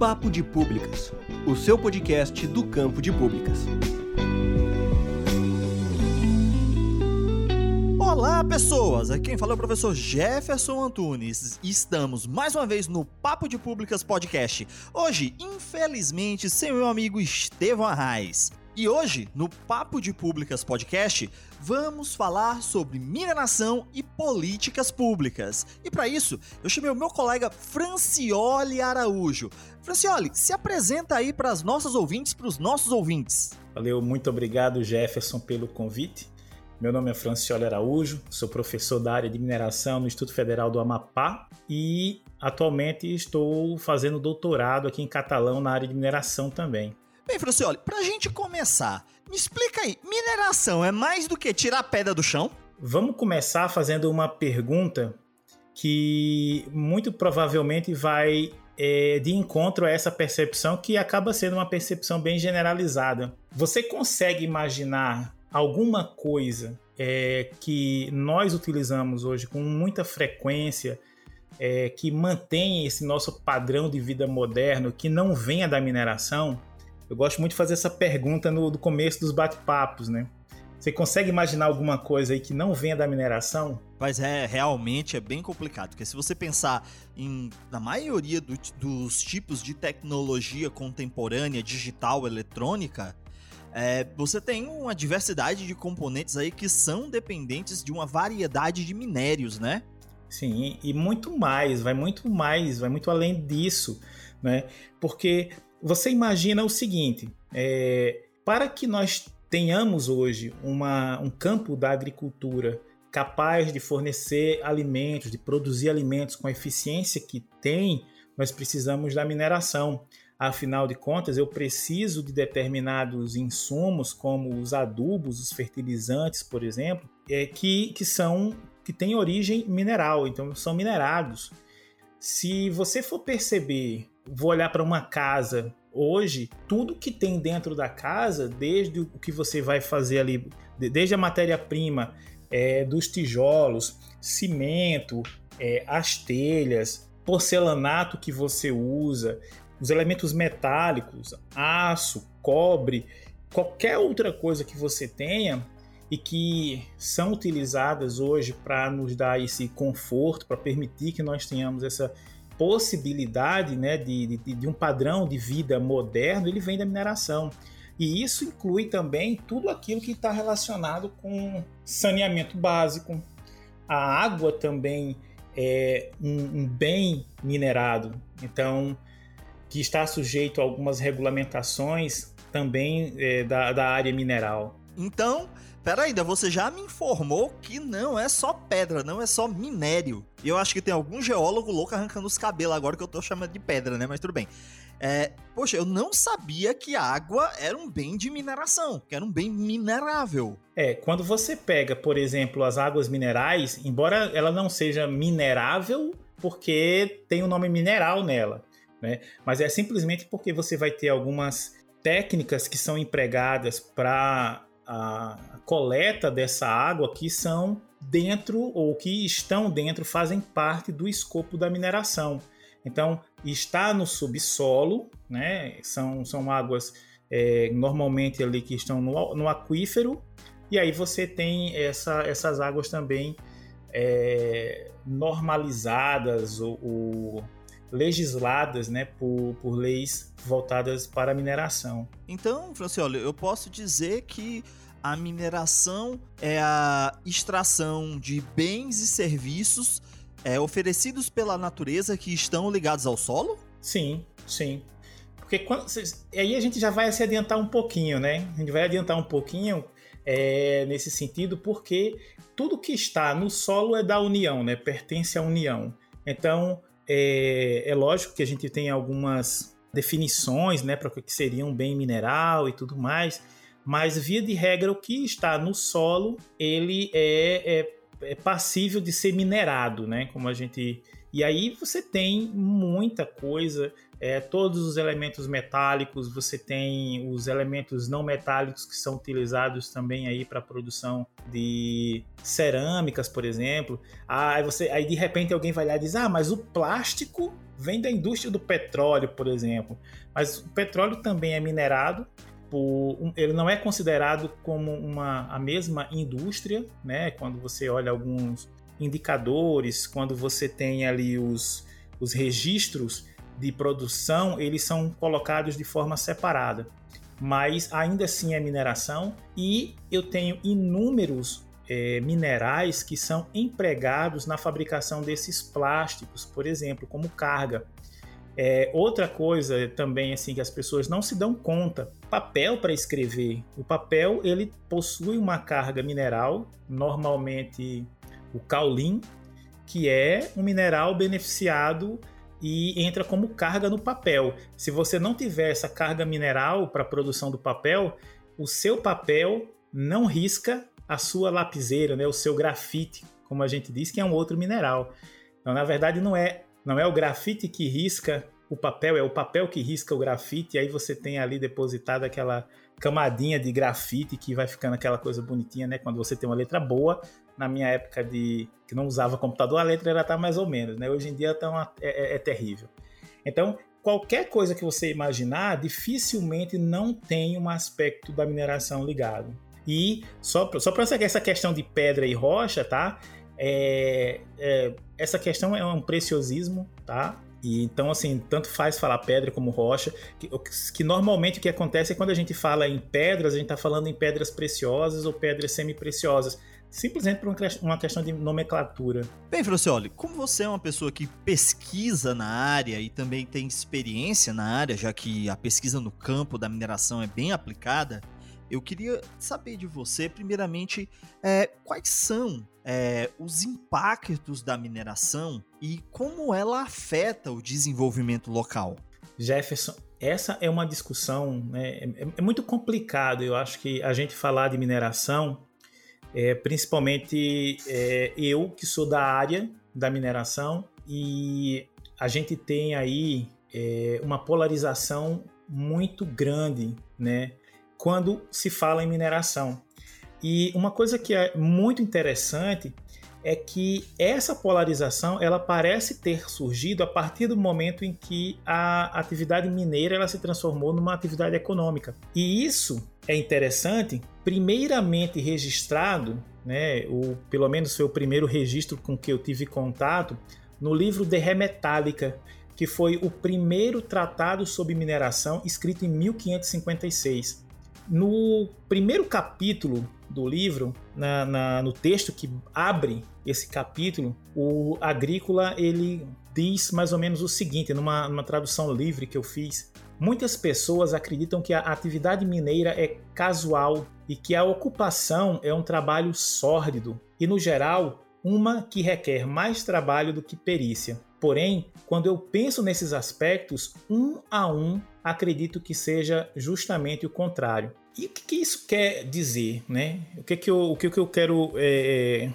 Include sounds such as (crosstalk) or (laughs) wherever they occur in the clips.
Papo de Públicas, o seu podcast do campo de públicas. Olá, pessoas! Aqui quem fala é o professor Jefferson Antunes estamos mais uma vez no Papo de Públicas Podcast. Hoje, infelizmente, sem meu amigo Estevão Arraes. E hoje, no Papo de Públicas Podcast, vamos falar sobre mineração e políticas públicas. E para isso, eu chamei o meu colega Francioli Araújo. Francioli, se apresenta aí para as nossas ouvintes, para os nossos ouvintes. Valeu, muito obrigado, Jefferson, pelo convite. Meu nome é Francioli Araújo, sou professor da área de mineração no Instituto Federal do Amapá e atualmente estou fazendo doutorado aqui em Catalão na área de mineração também. Bem, Francioli, pra gente começar, me explica aí, mineração é mais do que tirar pedra do chão? Vamos começar fazendo uma pergunta que muito provavelmente vai é, de encontro a essa percepção que acaba sendo uma percepção bem generalizada. Você consegue imaginar alguma coisa é, que nós utilizamos hoje com muita frequência é, que mantém esse nosso padrão de vida moderno que não venha da mineração? Eu gosto muito de fazer essa pergunta no, no começo dos bate-papos, né? Você consegue imaginar alguma coisa aí que não venha da mineração? Mas é, realmente é bem complicado, porque se você pensar em, na maioria do, dos tipos de tecnologia contemporânea, digital, eletrônica, é, você tem uma diversidade de componentes aí que são dependentes de uma variedade de minérios, né? Sim, e muito mais, vai muito mais, vai muito além disso, né? Porque você imagina o seguinte: é, para que nós tenhamos hoje uma, um campo da agricultura capaz de fornecer alimentos, de produzir alimentos com a eficiência que tem, nós precisamos da mineração. Afinal de contas, eu preciso de determinados insumos, como os adubos, os fertilizantes, por exemplo, é, que, que são que têm origem mineral, então são minerados. Se você for perceber vou olhar para uma casa. Hoje, tudo que tem dentro da casa, desde o que você vai fazer ali, desde a matéria-prima, é, dos tijolos, cimento, é, as telhas, porcelanato que você usa, os elementos metálicos, aço, cobre, qualquer outra coisa que você tenha e que são utilizadas hoje para nos dar esse conforto, para permitir que nós tenhamos essa possibilidade né, de, de, de um padrão de vida moderno, ele vem da mineração. E isso inclui também tudo aquilo que está relacionado com saneamento básico. A água também é um, um, bem minerado, então que está sujeito a algumas regulamentações também é, da, da área mineral. Então, Peraí, você já me informou que não é só pedra, não é só minério. E eu acho que tem algum geólogo louco arrancando os cabelos agora que eu tô chamando de pedra, né? Mas tudo bem. É, poxa, eu não sabia que a água era um bem de mineração, que era um bem minerável. É, quando você pega, por exemplo, as águas minerais, embora ela não seja minerável, porque tem o um nome mineral nela, né? Mas é simplesmente porque você vai ter algumas técnicas que são empregadas para coleta dessa água que são dentro ou que estão dentro, fazem parte do escopo da mineração. Então, está no subsolo, né? São, são águas é, normalmente ali que estão no, no aquífero, e aí você tem essa, essas águas também é, normalizadas ou, ou, legisladas né, por, por leis voltadas para a mineração. Então, Francioli, eu posso dizer que a mineração é a extração de bens e serviços é, oferecidos pela natureza que estão ligados ao solo? Sim, sim. Porque quando aí a gente já vai se adiantar um pouquinho, né? A gente vai adiantar um pouquinho é, nesse sentido, porque tudo que está no solo é da União, né? Pertence à União. Então é, é lógico que a gente tem algumas definições, né, para o que seria um bem mineral e tudo mais mas via de regra o que está no solo ele é, é é passível de ser minerado, né? Como a gente e aí você tem muita coisa, é, todos os elementos metálicos, você tem os elementos não metálicos que são utilizados também aí para produção de cerâmicas, por exemplo. Aí você, aí de repente alguém vai lá e diz: "Ah, mas o plástico vem da indústria do petróleo, por exemplo". Mas o petróleo também é minerado por, ele não é considerado como uma, a mesma indústria, né? Quando você olha alguns indicadores, quando você tem ali os, os registros de produção, eles são colocados de forma separada. Mas ainda assim é mineração e eu tenho inúmeros é, minerais que são empregados na fabricação desses plásticos, por exemplo, como carga. É, outra coisa também assim que as pessoas não se dão conta, papel para escrever. O papel ele possui uma carga mineral, normalmente o caulim, que é um mineral beneficiado e entra como carga no papel. Se você não tiver essa carga mineral para a produção do papel, o seu papel não risca a sua lapiseira, né, o seu grafite, como a gente diz, que é um outro mineral. Então, na verdade, não é, não é o grafite que risca o papel, é o papel que risca o grafite, e aí você tem ali depositado aquela camadinha de grafite que vai ficando aquela coisa bonitinha, né? Quando você tem uma letra boa, na minha época de que não usava computador, a letra era tá mais ou menos, né? Hoje em dia tá uma, é, é, é terrível. Então, qualquer coisa que você imaginar, dificilmente não tem um aspecto da mineração ligado. E só, só para essa questão de pedra e rocha, tá? É, é, essa questão é um preciosismo, tá? E então, assim, tanto faz falar pedra como rocha, que, que, normalmente o que acontece é quando a gente fala em pedras, a gente está falando em pedras preciosas ou pedras semi-preciosas simplesmente por uma questão de nomenclatura. Bem, Francioli, como você é uma pessoa que pesquisa na área e também tem experiência na área, já que a pesquisa no campo da mineração é bem aplicada, eu queria saber de você, primeiramente, é, quais são é, os impactos da mineração e como ela afeta o desenvolvimento local. Jefferson, essa é uma discussão, né, é, é muito complicado. Eu acho que a gente falar de mineração é, principalmente é, eu que sou da área da mineração e a gente tem aí é, uma polarização muito grande, né? Quando se fala em mineração. E uma coisa que é muito interessante é que essa polarização ela parece ter surgido a partir do momento em que a atividade mineira ela se transformou numa atividade econômica. E isso é interessante, primeiramente registrado, né, o, pelo menos foi o primeiro registro com que eu tive contato, no livro De Remetálica, que foi o primeiro tratado sobre mineração escrito em 1556. No primeiro capítulo do livro, na, na, no texto que abre esse capítulo, o agrícola ele diz mais ou menos o seguinte, numa, numa tradução livre que eu fiz. Muitas pessoas acreditam que a atividade mineira é casual e que a ocupação é um trabalho sórdido e, no geral, uma que requer mais trabalho do que perícia. Porém, quando eu penso nesses aspectos, um a um, acredito que seja justamente o contrário. E o que, que isso quer dizer, né? O que, que, eu, o que, que eu quero é,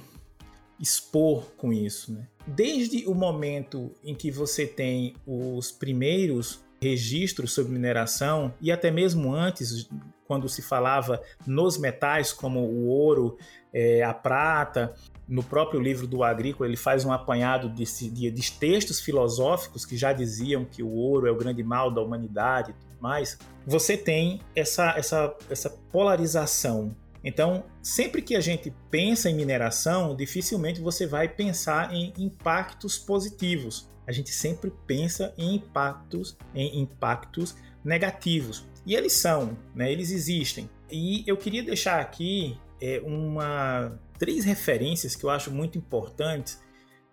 expor com isso, né? Desde o momento em que você tem os primeiros registros sobre mineração e até mesmo antes, quando se falava nos metais como o ouro, é, a prata, no próprio livro do Agrícola ele faz um apanhado de, de, de, textos filosóficos que já diziam que o ouro é o grande mal da humanidade mais. Você tem essa, essa, essa polarização. Então, sempre que a gente pensa em mineração, dificilmente você vai pensar em impactos positivos a gente sempre pensa em impactos, em impactos negativos. E eles são, né? eles existem. E eu queria deixar aqui é, uma, três referências que eu acho muito importantes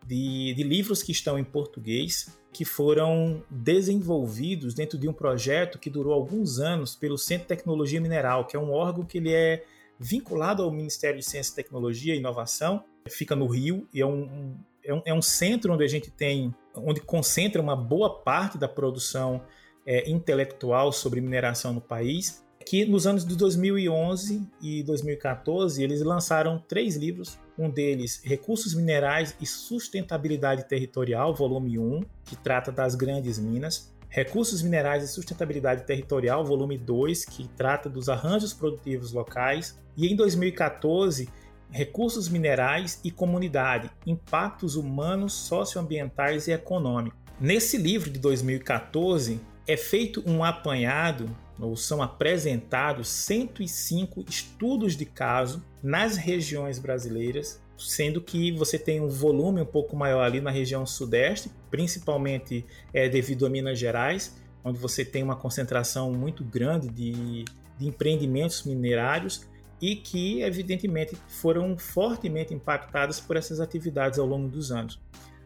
de, de livros que estão em português que foram desenvolvidos dentro de um projeto que durou alguns anos pelo Centro de Tecnologia Mineral, que é um órgão que ele é vinculado ao Ministério de Ciência, Tecnologia e Inovação, fica no Rio e é um, é um, é um centro onde a gente tem, onde concentra uma boa parte da produção é, intelectual sobre mineração no país. que nos anos de 2011 e 2014 eles lançaram três livros. Um deles, Recursos Minerais e Sustentabilidade Territorial, volume 1, que trata das grandes minas. Recursos Minerais e Sustentabilidade Territorial, volume 2, que trata dos arranjos produtivos locais. E em 2014, Recursos Minerais e Comunidade, Impactos Humanos, Socioambientais e Econômicos. Nesse livro de 2014, é feito um apanhado ou são apresentados 105 estudos de caso nas regiões brasileiras, sendo que você tem um volume um pouco maior ali na região sudeste, principalmente é, devido a Minas Gerais, onde você tem uma concentração muito grande de, de empreendimentos minerários e que, evidentemente, foram fortemente impactadas por essas atividades ao longo dos anos.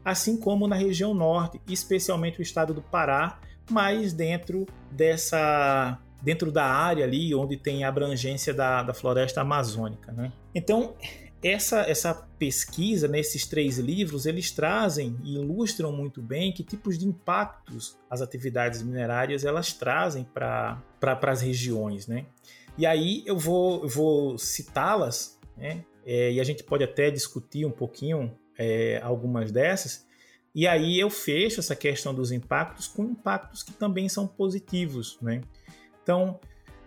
Assim como na região norte, especialmente o estado do Pará, mas dentro dessa dentro da área ali onde tem a abrangência da, da floresta amazônica. Né? Então, essa, essa pesquisa nesses três livros, eles trazem e ilustram muito bem que tipos de impactos as atividades minerárias elas trazem para pra, as regiões. Né? E aí eu vou, eu vou citá-las, né? É, e a gente pode até discutir um pouquinho é, algumas dessas, e aí eu fecho essa questão dos impactos com impactos que também são positivos. Né? Então,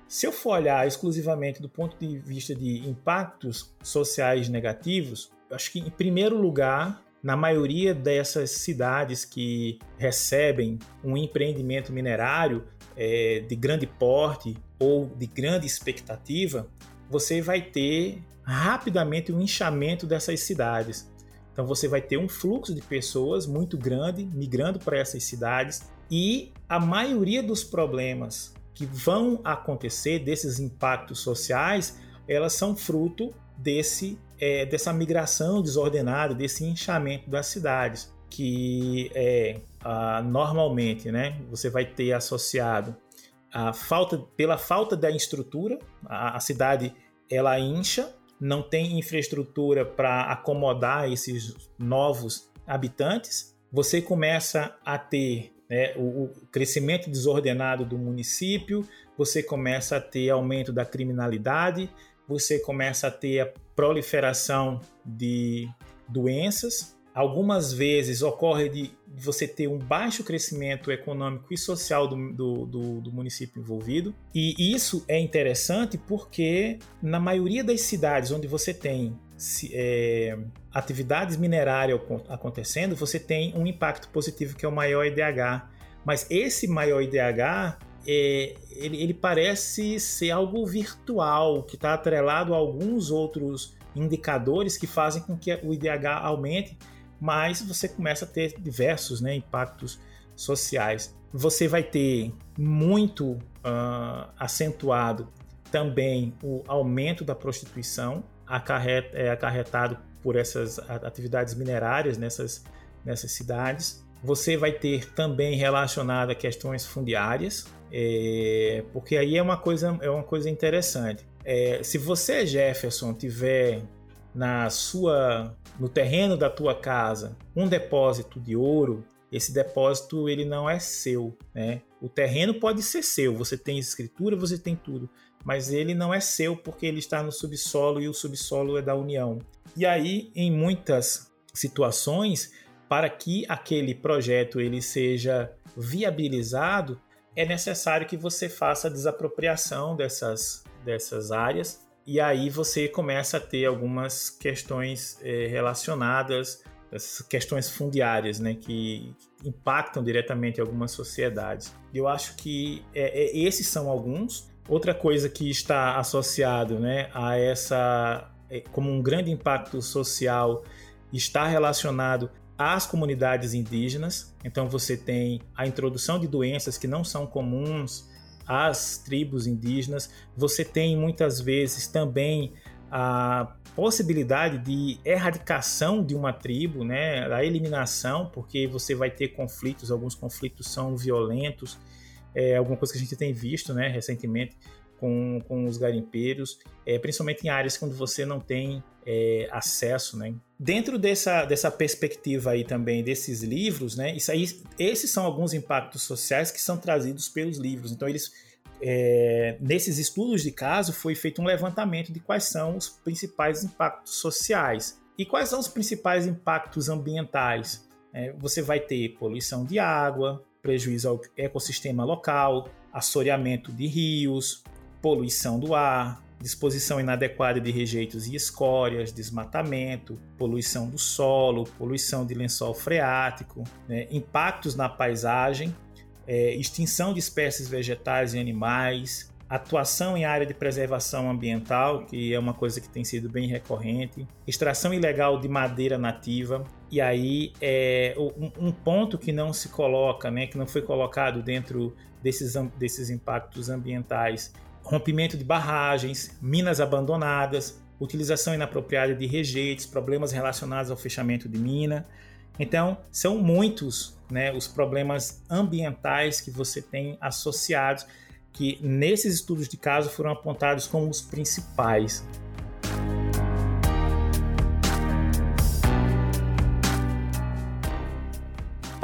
se eu for olhar exclusivamente do ponto de vista de impactos sociais negativos, acho que em primeiro lugar, na maioria dessas cidades que recebem um empreendimento minerário é, de grande porte ou de grande expectativa, você vai ter rapidamente um inchamento dessas cidades. Então você vai ter um fluxo de pessoas muito grande migrando para essas cidades e a maioria dos problemas que vão acontecer, desses impactos sociais, elas são fruto desse, é, dessa migração desordenada, desse inchamento das cidades, que é normalmente né, você vai ter associado a falta, pela falta da estrutura, a, a cidade ela incha, não tem infraestrutura para acomodar esses novos habitantes, você começa a ter né, o, o, crescimento desordenado do município, você começa a ter aumento da criminalidade, você começa a ter a proliferação de doenças. Algumas vezes ocorre de você ter um baixo crescimento econômico e social do, do, do, do município envolvido. E isso é interessante porque, na maioria das cidades onde você tem é, atividades minerárias acontecendo, você tem um impacto positivo que é o maior IDH. Mas esse maior IDH é, ele, ele, parece ser algo virtual, que está atrelado a alguns outros indicadores que fazem com que o IDH aumente, mas você começa a ter diversos né, impactos sociais. Você vai ter muito uh, acentuado também o aumento da prostituição, acarret, é, acarretado por essas atividades minerárias nessas, nessas cidades. Você vai ter também relacionado a questões fundiárias, é, porque aí é uma coisa, é uma coisa interessante. É, se você, Jefferson, tiver na sua no terreno da tua casa um depósito de ouro, esse depósito ele não é seu, né? O terreno pode ser seu, você tem escritura, você tem tudo, mas ele não é seu porque ele está no subsolo e o subsolo é da União. E aí, em muitas situações, para que aquele projeto ele seja viabilizado, é necessário que você faça a desapropriação dessas, dessas áreas e aí você começa a ter algumas questões é, relacionadas, essas questões fundiárias, né, que impactam diretamente algumas sociedades. Eu acho que é, é, esses são alguns. Outra coisa que está associado, né, a essa é, como um grande impacto social está relacionado às comunidades indígenas. Então você tem a introdução de doenças que não são comuns às tribos indígenas. Você tem muitas vezes também a possibilidade de erradicação de uma tribo, né, a eliminação, porque você vai ter conflitos, alguns conflitos são violentos, é alguma coisa que a gente tem visto, né, recentemente com, com os garimpeiros, é, principalmente em áreas onde você não tem é, acesso, né. Dentro dessa, dessa perspectiva aí também desses livros, né, isso aí, esses são alguns impactos sociais que são trazidos pelos livros. Então eles é, nesses estudos de caso foi feito um levantamento de quais são os principais impactos sociais e quais são os principais impactos ambientais. É, você vai ter poluição de água, prejuízo ao ecossistema local, assoreamento de rios, poluição do ar, disposição inadequada de rejeitos e escórias, desmatamento, poluição do solo, poluição de lençol freático, né, impactos na paisagem, é, extinção de espécies vegetais e animais, atuação em área de preservação ambiental, que é uma coisa que tem sido bem recorrente, extração ilegal de madeira nativa, e aí é um, um ponto que não se coloca, né, que não foi colocado dentro desses, desses impactos ambientais rompimento de barragens, minas abandonadas, utilização inapropriada de rejeitos, problemas relacionados ao fechamento de mina. Então, são muitos né, os problemas ambientais que você tem associados, que nesses estudos de caso foram apontados como os principais.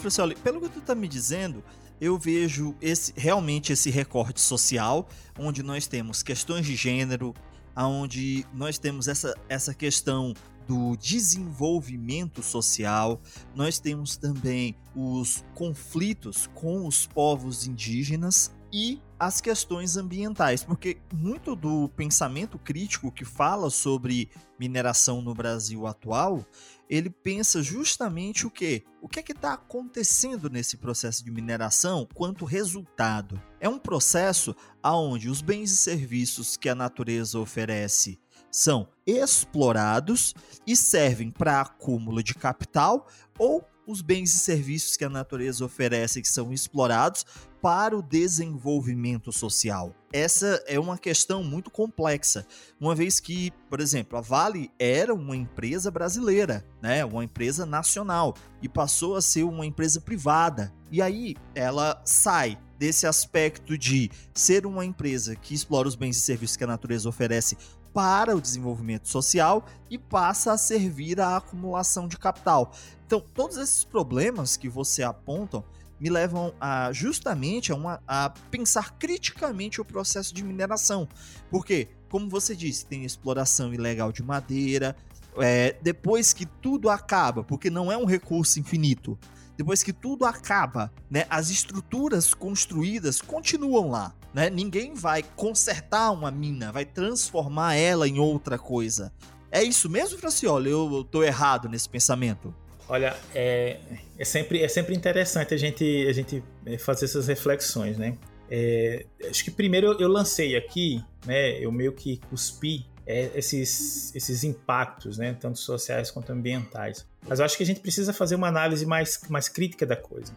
É, Francioli, pelo que tu tá me dizendo, eu vejo esse realmente esse recorte social, onde nós temos questões de gênero, onde nós temos essa, essa questão do desenvolvimento social, nós temos também os conflitos com os povos indígenas e as questões ambientais, porque muito do pensamento crítico que fala sobre mineração no Brasil atual ele pensa justamente o que? O que é que está acontecendo nesse processo de mineração quanto resultado? É um processo onde os bens e serviços que a natureza oferece são explorados e servem para acúmulo de capital ou os bens e serviços que a natureza oferece que são explorados para o desenvolvimento social. Essa é uma questão muito complexa, uma vez que, por exemplo, a Vale era uma empresa brasileira, né, uma empresa nacional e passou a ser uma empresa privada. E aí ela sai desse aspecto de ser uma empresa que explora os bens e serviços que a natureza oferece para o desenvolvimento social e passa a servir à acumulação de capital. Então, todos esses problemas que você apontam me levam a justamente a, uma, a pensar criticamente o processo de mineração. Porque, como você disse, tem exploração ilegal de madeira. É, depois que tudo acaba, porque não é um recurso infinito, depois que tudo acaba, né, as estruturas construídas continuam lá. Né? Ninguém vai consertar uma mina, vai transformar ela em outra coisa. É isso mesmo, Francioli? Eu tô errado nesse pensamento? Olha, é, é, sempre, é sempre interessante a gente, a gente é, fazer essas reflexões, né? É, acho que primeiro eu, eu, lancei aqui, né? Eu meio que cuspi é, esses, esses impactos, né? Tanto sociais quanto ambientais. Mas eu acho que a gente precisa fazer uma análise mais, mais crítica da coisa.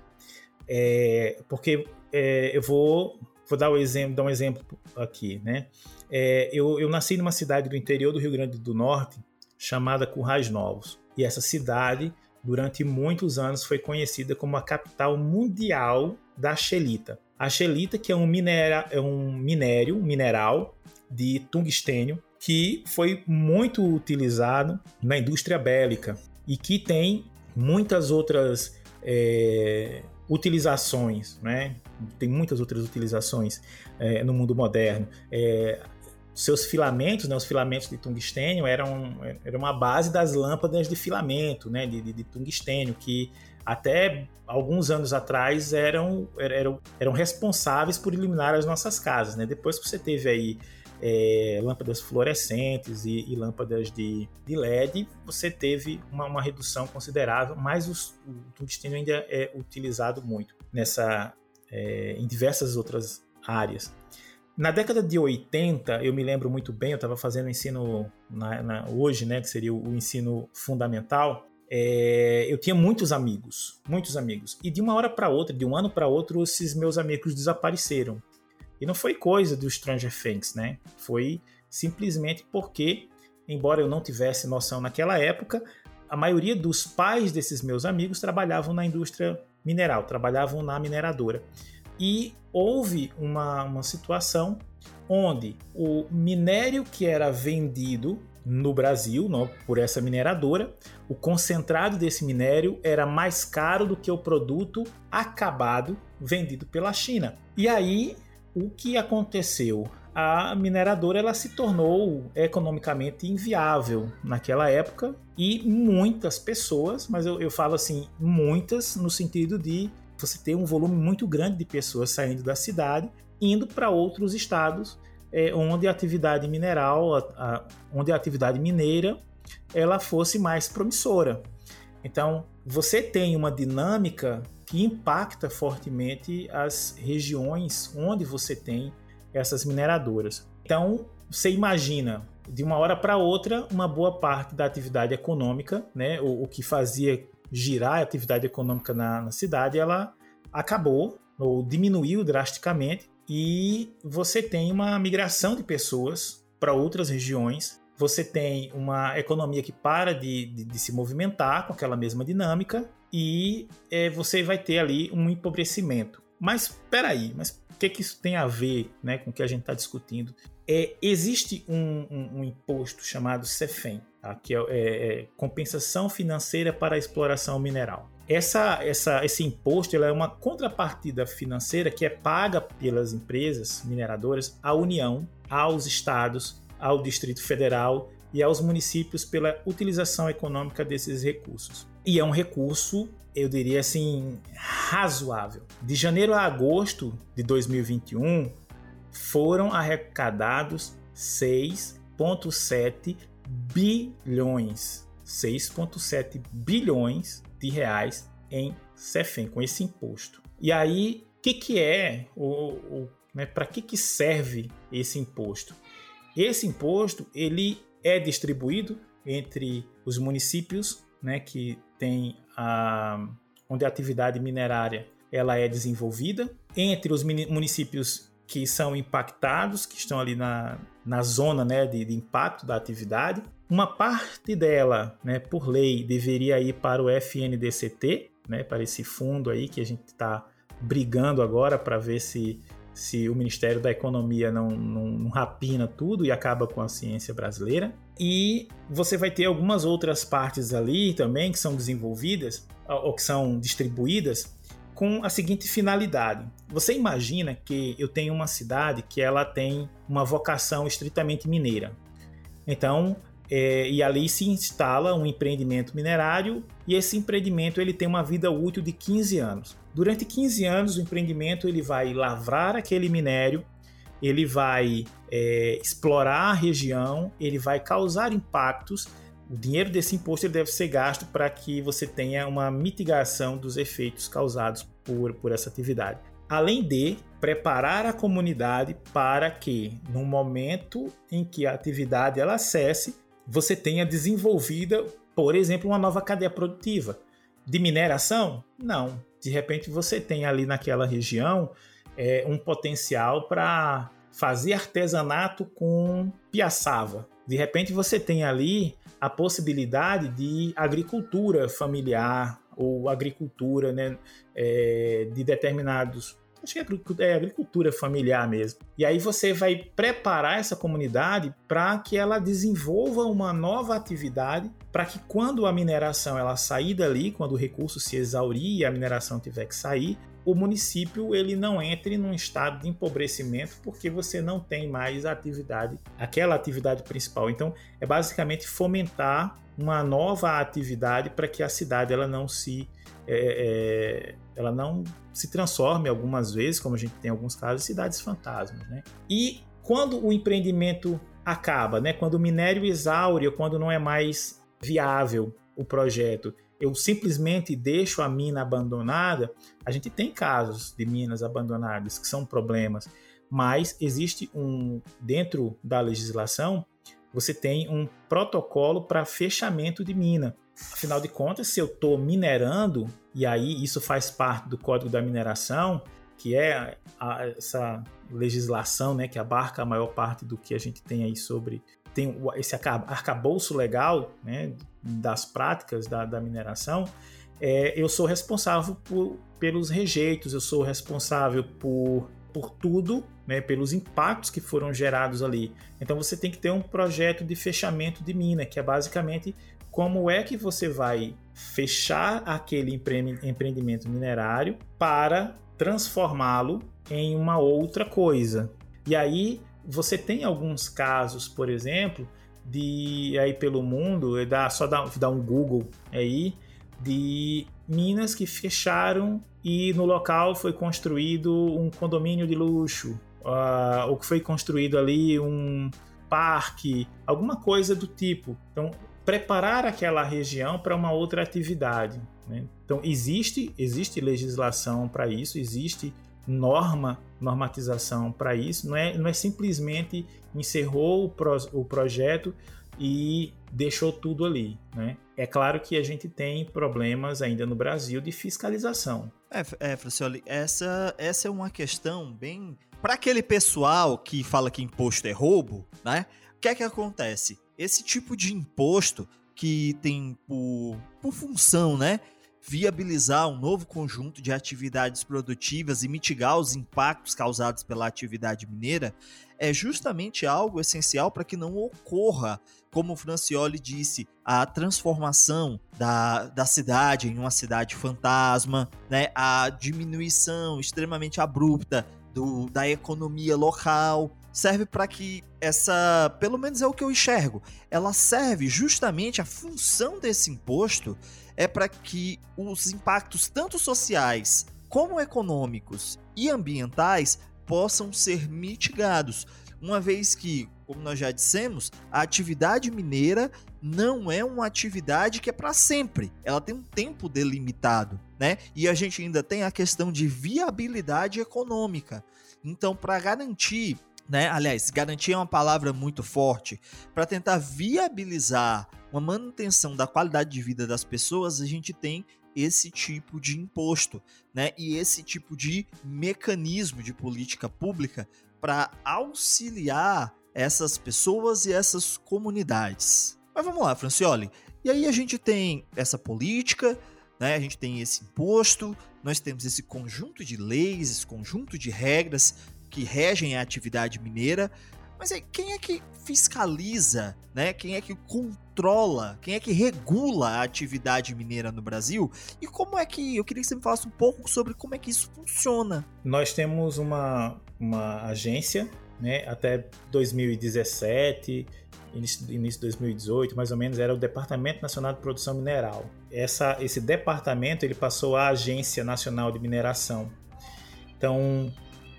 É, porque é, eu vou, vou dar, o exemplo, dar um exemplo aqui, né? eu, eu nasci numa cidade do interior do Rio Grande do Norte chamada Currais Novos. E essa cidade durante muitos anos foi conhecida como a capital mundial da xelita. A xelita, que é um, minera, é um minério, um mineral de tungstênio, que foi muito utilizado na indústria bélica e que tem muitas outras é, utilizações, né? Tem muitas outras utilizações é, no mundo moderno. É, seus filamentos, né, os filamentos de tungstênio eram, eram uma base das lâmpadas de filamento, né, de, de, de tungstênio, que até alguns anos atrás eram, eram, eram responsáveis por iluminar as nossas casas. Né? Depois que você teve aí é, lâmpadas fluorescentes e, e lâmpadas de, de, LED, você teve uma, uma redução considerável, mas os, o tungstênio ainda é utilizado muito nessa, é, em diversas outras áreas. Na década de 80, eu me lembro muito bem, eu estava fazendo ensino na, na, hoje, né, que seria o, o ensino fundamental. É, eu tinha muitos amigos, muitos amigos. E de uma hora para outra, de um ano para outro, esses meus amigos desapareceram. E não foi coisa do Stranger Things, né? Foi simplesmente porque, embora eu não tivesse noção naquela época, a maioria dos pais desses meus amigos trabalhavam na indústria mineral, trabalhavam na mineradora. E houve uma, uma situação onde o minério que era vendido no Brasil, não, por essa mineradora, o concentrado desse minério era mais caro do que o produto acabado vendido pela China. E aí, o que aconteceu? A mineradora ela se tornou economicamente inviável naquela época e muitas pessoas, mas eu, eu falo assim, muitas no sentido de você ter um volume muito grande de pessoas saindo da cidade, indo para outros estados é, onde a atividade mineral, a, a, onde a atividade mineira, ela fosse mais promissora. Então, você tem uma dinâmica que impacta fortemente as regiões onde você tem essas mineradoras. Então, você imagina de uma hora para outra uma boa parte da atividade econômica, né, o, o que fazia girar a atividade econômica na, na cidade, ela acabou ou diminuiu drasticamente e você tem uma migração de pessoas para outras regiões. Você tem uma economia que para de, de, de se movimentar com aquela mesma dinâmica e é, você vai ter ali um empobrecimento. Mas espera aí, mas que, que isso tem a ver né, com o que a gente está discutindo? É, existe um, um, um, imposto chamado CEFEM, tá? que é, é, é Compensação Financeira para a Exploração Mineral essa, essa, esse imposto é uma contrapartida financeira que é paga pelas empresas mineradoras à União, aos estados, ao Distrito Federal e aos municípios pela utilização econômica desses recursos. E é um recurso, eu diria assim, razoável. De janeiro a agosto de 2021, foram arrecadados 6,7 bilhões. 6,7 bilhões de reais em CEFEM, com esse imposto. E aí, o que, que é, né, para que, que serve esse imposto? Esse imposto ele é distribuído entre os municípios né, que tem a, onde a atividade minerária ela é desenvolvida, entre os municípios que são impactados, que estão ali na, na zona né, de, de impacto da atividade, uma parte dela, né, por lei, deveria ir para o FNDCT, né, para esse fundo aí que a gente está brigando agora para ver se, se o Ministério da Economia não, não, não rapina tudo e acaba com a ciência brasileira. E você vai ter algumas outras partes ali também que são desenvolvidas ou que são distribuídas com a seguinte finalidade. Você imagina que eu tenho uma cidade que ela tem uma vocação estritamente mineira. Então, é, e ali se instala um empreendimento minerário e esse empreendimento ele tem uma vida útil de 15 anos. Durante 15 anos o empreendimento ele vai lavrar aquele minério, ele vai é, explorar a região, ele vai causar impactos. O dinheiro desse imposto deve ser gasto para que você tenha uma mitigação dos efeitos causados por, por essa atividade. Além de preparar a comunidade para que, no momento em que a atividade ela cesse, você tenha desenvolvida, por exemplo, uma nova cadeia produtiva. De mineração? Não. De repente você tem ali naquela região é, um potencial para fazer artesanato com piaçava. De repente você tem ali a possibilidade de agricultura familiar ou agricultura né, é, de determinados acho que é, é agricultura familiar mesmo. E aí você vai preparar essa comunidade para que ela desenvolva uma nova atividade, para que quando a mineração ela sair dali, quando o recurso se exaurir e a mineração tiver que sair, o município ele não entre num estado de empobrecimento porque você não tem mais atividade, aquela atividade principal. Então, é basicamente fomentar uma nova atividade para que a cidade ela não se é, é, ela não se transforme algumas vezes, como a gente tem em alguns casos, cidades fantasmas. Né? E quando o empreendimento acaba, né? quando o minério exaure ou quando não é mais viável o projeto, eu simplesmente deixo a mina abandonada, a gente tem casos de minas abandonadas que são problemas, mas existe um dentro da legislação você tem um protocolo para fechamento de mina. Afinal de contas, se eu estou minerando, e aí isso faz parte do código da mineração, que é a, essa legislação né, que abarca a maior parte do que a gente tem aí sobre tem esse arcabouço legal né, das práticas da, da mineração, é, eu sou responsável por, pelos rejeitos, eu sou responsável por, por tudo, né, pelos impactos que foram gerados ali. Então você tem que ter um projeto de fechamento de mina, que é basicamente como é que você vai fechar aquele empreendimento minerário para transformá-lo em uma outra coisa. E aí você tem alguns casos, por exemplo, de aí pelo mundo, dá, só dá, dá um Google aí, de minas que fecharam e no local foi construído um condomínio de luxo, uh, ou que foi construído ali um parque, alguma coisa do tipo. Então, preparar aquela região para uma outra atividade. Né? Então, existe, existe legislação para isso, existe norma, normatização para isso, não é, não é simplesmente encerrou o, pro, o projeto e deixou tudo ali. Né? É claro que a gente tem problemas ainda no Brasil de fiscalização. É, é Francioli, essa, essa é uma questão bem. Para aquele pessoal que fala que imposto é roubo, né? O que é que acontece? Esse tipo de imposto que tem por, por função, né? viabilizar um novo conjunto de atividades produtivas e mitigar os impactos causados pela atividade mineira é justamente algo essencial para que não ocorra, como o Francioli disse, a transformação da, da cidade em uma cidade fantasma, né? a diminuição extremamente abrupta do, da economia local, serve para que essa, pelo menos é o que eu enxergo, ela serve justamente a função desse imposto é para que os impactos tanto sociais como econômicos e ambientais possam ser mitigados, uma vez que, como nós já dissemos, a atividade mineira não é uma atividade que é para sempre, ela tem um tempo delimitado, né? E a gente ainda tem a questão de viabilidade econômica. Então, para garantir né? Aliás, garantir é uma palavra muito forte. Para tentar viabilizar uma manutenção da qualidade de vida das pessoas, a gente tem esse tipo de imposto, né? E esse tipo de mecanismo de política pública para auxiliar essas pessoas e essas comunidades. Mas vamos lá, Francioli. E aí a gente tem essa política, né? A gente tem esse imposto, nós temos esse conjunto de leis, esse conjunto de regras que regem a atividade mineira. Mas aí, quem é que fiscaliza, né? Quem é que controla, quem é que regula a atividade mineira no Brasil? E como é que. Eu queria que você me falasse um pouco sobre como é que isso funciona. Nós temos uma, uma agência, né? Até 2017, início, início de 2018, mais ou menos, era o Departamento Nacional de Produção Mineral. Essa, esse departamento ele passou à Agência Nacional de Mineração. Então,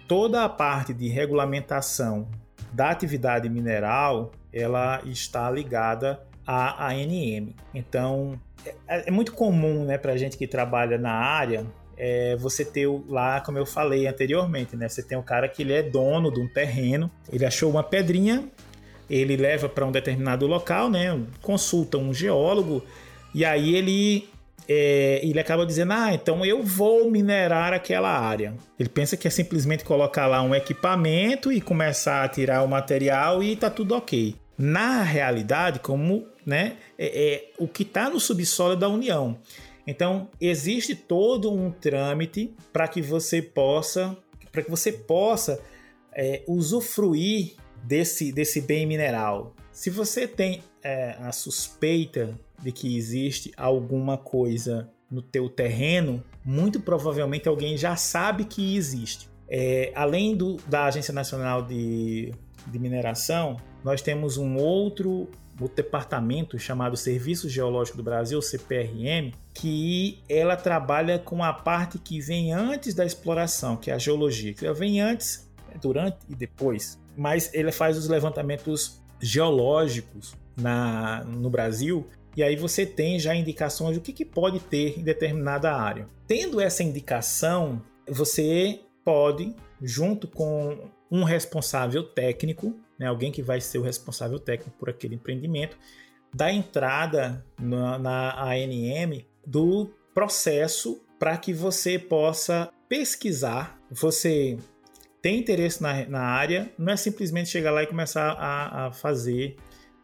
toda a parte de regulamentação da atividade mineral ela está ligada à ANM. Então é, é muito comum, né, para a gente que trabalha na área, é, você ter lá, como eu falei anteriormente, né, você tem um cara que ele é dono de um terreno, ele achou uma pedrinha, ele leva para um determinado local, né, consulta um geólogo e aí ele é, ele acaba dizendo: Ah, então eu vou minerar aquela área. Ele pensa que é simplesmente colocar lá um equipamento e começar a tirar o material e tá tudo ok. Na realidade, como né, é, é o que está no subsolo da União. Então existe todo um trâmite para que você possa, para que você possa é, usufruir desse, desse bem mineral. Se você tem é, a suspeita de que existe alguma coisa no teu terreno, muito provavelmente alguém já sabe que existe. É, além do, da Agência Nacional de, de Mineração, nós temos um outro, outro departamento chamado Serviço Geológico do Brasil, CPRM, que ela trabalha com a parte que vem antes da exploração, que é a geologia, que vem antes, durante e depois. Mas ele faz os levantamentos geológicos na, no Brasil e aí você tem já indicações do que, que pode ter em determinada área. Tendo essa indicação, você pode, junto com um responsável técnico, né, alguém que vai ser o responsável técnico por aquele empreendimento, dar entrada na, na ANM do processo para que você possa pesquisar você tem interesse na, na área, não é simplesmente chegar lá e começar a, a fazer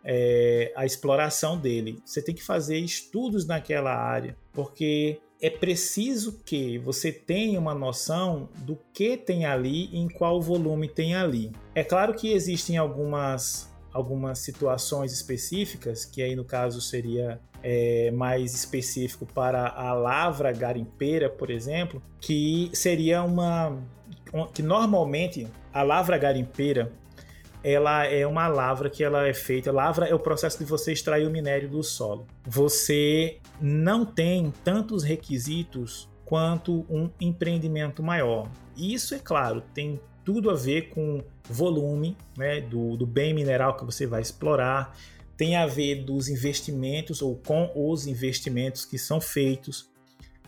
é, a exploração dele. Você tem que fazer estudos naquela área, porque é preciso que você tenha uma noção do que tem ali e em qual volume tem ali. É claro que existem algumas algumas situações específicas, que aí no caso seria é, mais específico para a lavra garimpeira, por exemplo, que seria uma que normalmente a lavra garimpeira ela é uma lavra que ela é feita. Lavra é o processo de você extrair o minério do solo. Você não tem tantos requisitos quanto um empreendimento maior. Isso é claro, tem tudo a ver com volume né, do, do bem mineral que você vai explorar, tem a ver dos investimentos ou com os investimentos que são feitos.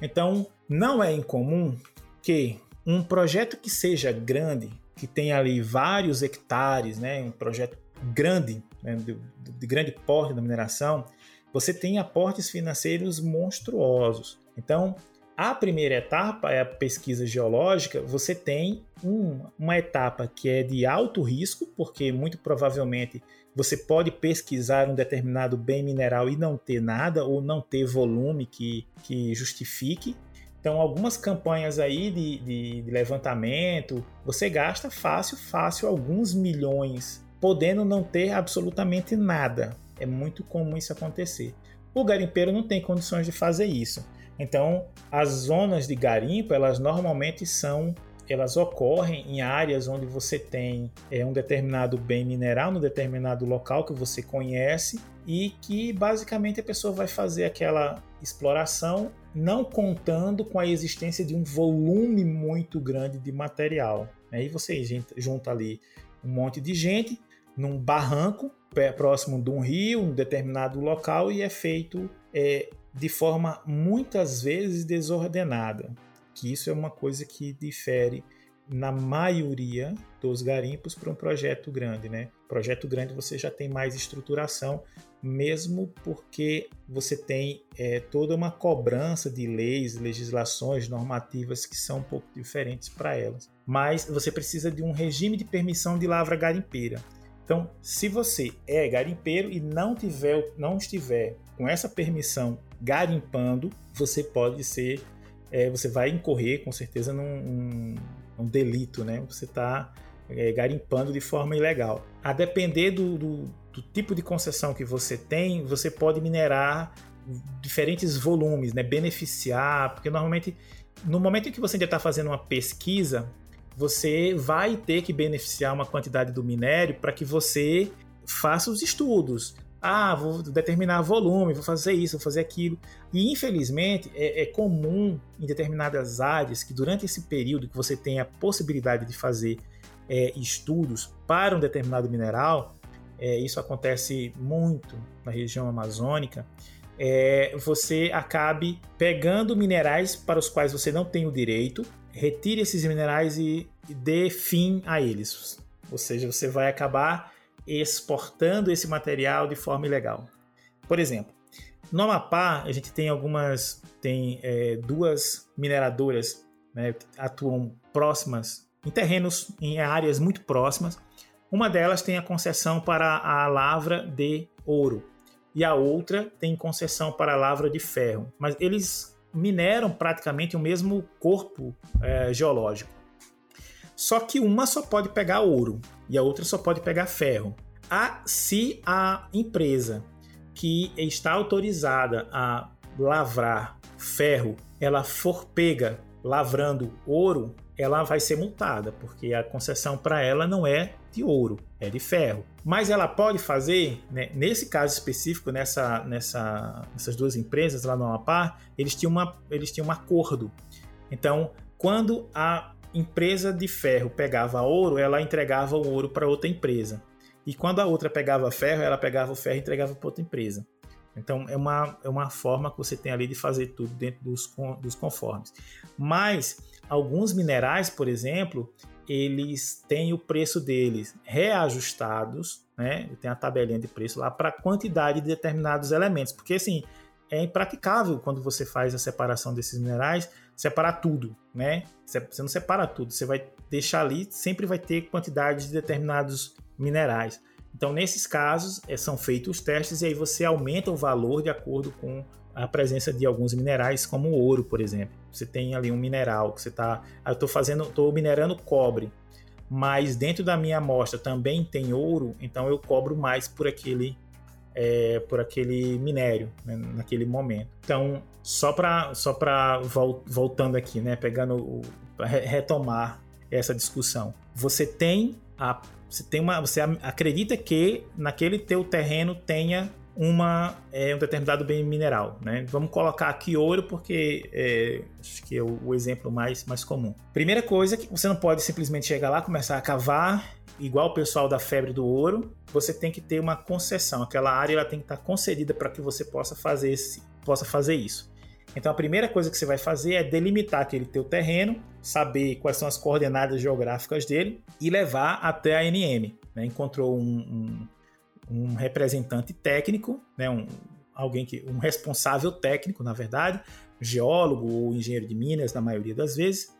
Então, não é incomum que um projeto que seja grande, que tenha ali vários hectares, né, um projeto grande, né, de, de grande porte da mineração, você tenha aportes financeiros monstruosos. Então, a primeira etapa é a pesquisa geológica. Você tem um, uma etapa que é de alto risco, porque muito provavelmente você pode pesquisar um determinado bem mineral e não ter nada, ou não ter volume que, que justifique. Então, algumas campanhas aí de, de, de levantamento, você gasta fácil, fácil alguns milhões, podendo não ter absolutamente nada. É muito comum isso acontecer. O garimpeiro não tem condições de fazer isso. Então, as zonas de garimpo, elas normalmente são elas ocorrem em áreas onde você tem é, um determinado bem mineral no determinado local que você conhece e que basicamente a pessoa vai fazer aquela exploração não contando com a existência de um volume muito grande de material. Aí você junta ali um monte de gente num barranco próximo de um rio, um determinado local e é feito é, de forma muitas vezes desordenada, que isso é uma coisa que difere na maioria dos garimpos para um projeto grande, né? Projeto grande você já tem mais estruturação, mesmo porque você tem é, toda uma cobrança de leis, legislações, normativas que são um pouco diferentes para elas. Mas você precisa de um regime de permissão de lavra garimpeira. Então, se você é garimpeiro e não tiver, não estiver com essa permissão garimpando, você pode ser, é, você vai incorrer com certeza num um, um delito, né? Você está é, garimpando de forma ilegal. A depender do, do, do tipo de concessão que você tem, você pode minerar diferentes volumes, né? Beneficiar, porque normalmente no momento em que você ainda está fazendo uma pesquisa, você vai ter que beneficiar uma quantidade do minério para que você faça os estudos ah, vou determinar volume, vou fazer isso, vou fazer aquilo. E infelizmente é, é, comum em determinadas áreas que durante esse período que você tem a possibilidade de fazer é, estudos para um determinado mineral, é, isso acontece muito na região amazônica, é, você acabe pegando minerais para os quais você não tem o direito, retire esses minerais e, e dê fim a eles. Ou seja, você vai acabar exportando esse material de forma ilegal. Por exemplo, no Amapá a gente tem algumas, tem é, duas mineradoras né, que atuam próximas, em terrenos, em áreas muito próximas. Uma delas tem a concessão para a lavra de ouro e a outra tem concessão para a lavra de ferro. Mas eles mineram praticamente o mesmo corpo é, geológico. Só que uma só pode pegar ouro e a outra só pode pegar ferro. A, se a empresa que está autorizada a lavrar ferro, ela for pega lavrando ouro, ela vai ser multada, porque a concessão para ela não é de ouro, é de ferro. Mas ela pode fazer, né, nesse caso específico, nessa, nessa, nessas duas empresas lá no Amapá, eles tinham, uma, eles tinham um acordo. Então, quando a empresa de ferro pegava ouro, ela entregava o ouro para outra empresa. E quando a outra pegava ferro, ela pegava o ferro e entregava para outra empresa. Então é uma, é uma forma que você tem ali de fazer tudo dentro dos, dos conformes. Mas alguns minerais, por exemplo, eles têm o preço deles reajustados, né? Tem a tabelinha de preço lá para a quantidade de determinados elementos, porque assim é impraticável quando você faz a separação desses minerais separar tudo, né? Você não separa tudo, você vai deixar ali, sempre vai ter quantidade de determinados minerais. Então, nesses casos, é, são feitos os testes e aí você aumenta o valor de acordo com a presença de alguns minerais, como o ouro, por exemplo. Você tem ali um mineral que você está. Ah, eu estou fazendo, estou minerando cobre, mas dentro da minha amostra também tem ouro, então eu cobro mais por aquele, é, por aquele minério né, naquele momento. Então, só para só para voltando aqui, né, pegando retomar essa discussão. Você tem a você tem uma você acredita que naquele teu terreno tenha uma é, um determinado bem mineral, né? Vamos colocar aqui ouro porque é, acho que é o, o, exemplo mais mais comum. Primeira coisa que você não pode simplesmente chegar lá começar a cavar igual o pessoal da febre do ouro. Você tem que ter uma concessão. Aquela área ela tem que estar concedida para que você possa fazer esse, possa fazer isso. Então a primeira coisa que você vai fazer é delimitar aquele teu terreno, saber quais são as coordenadas geográficas dele e levar até a NM. Né? Encontrou um, um, um, representante técnico, né? um, alguém que um responsável técnico, na verdade, geólogo ou engenheiro de minas, na maioria das vezes.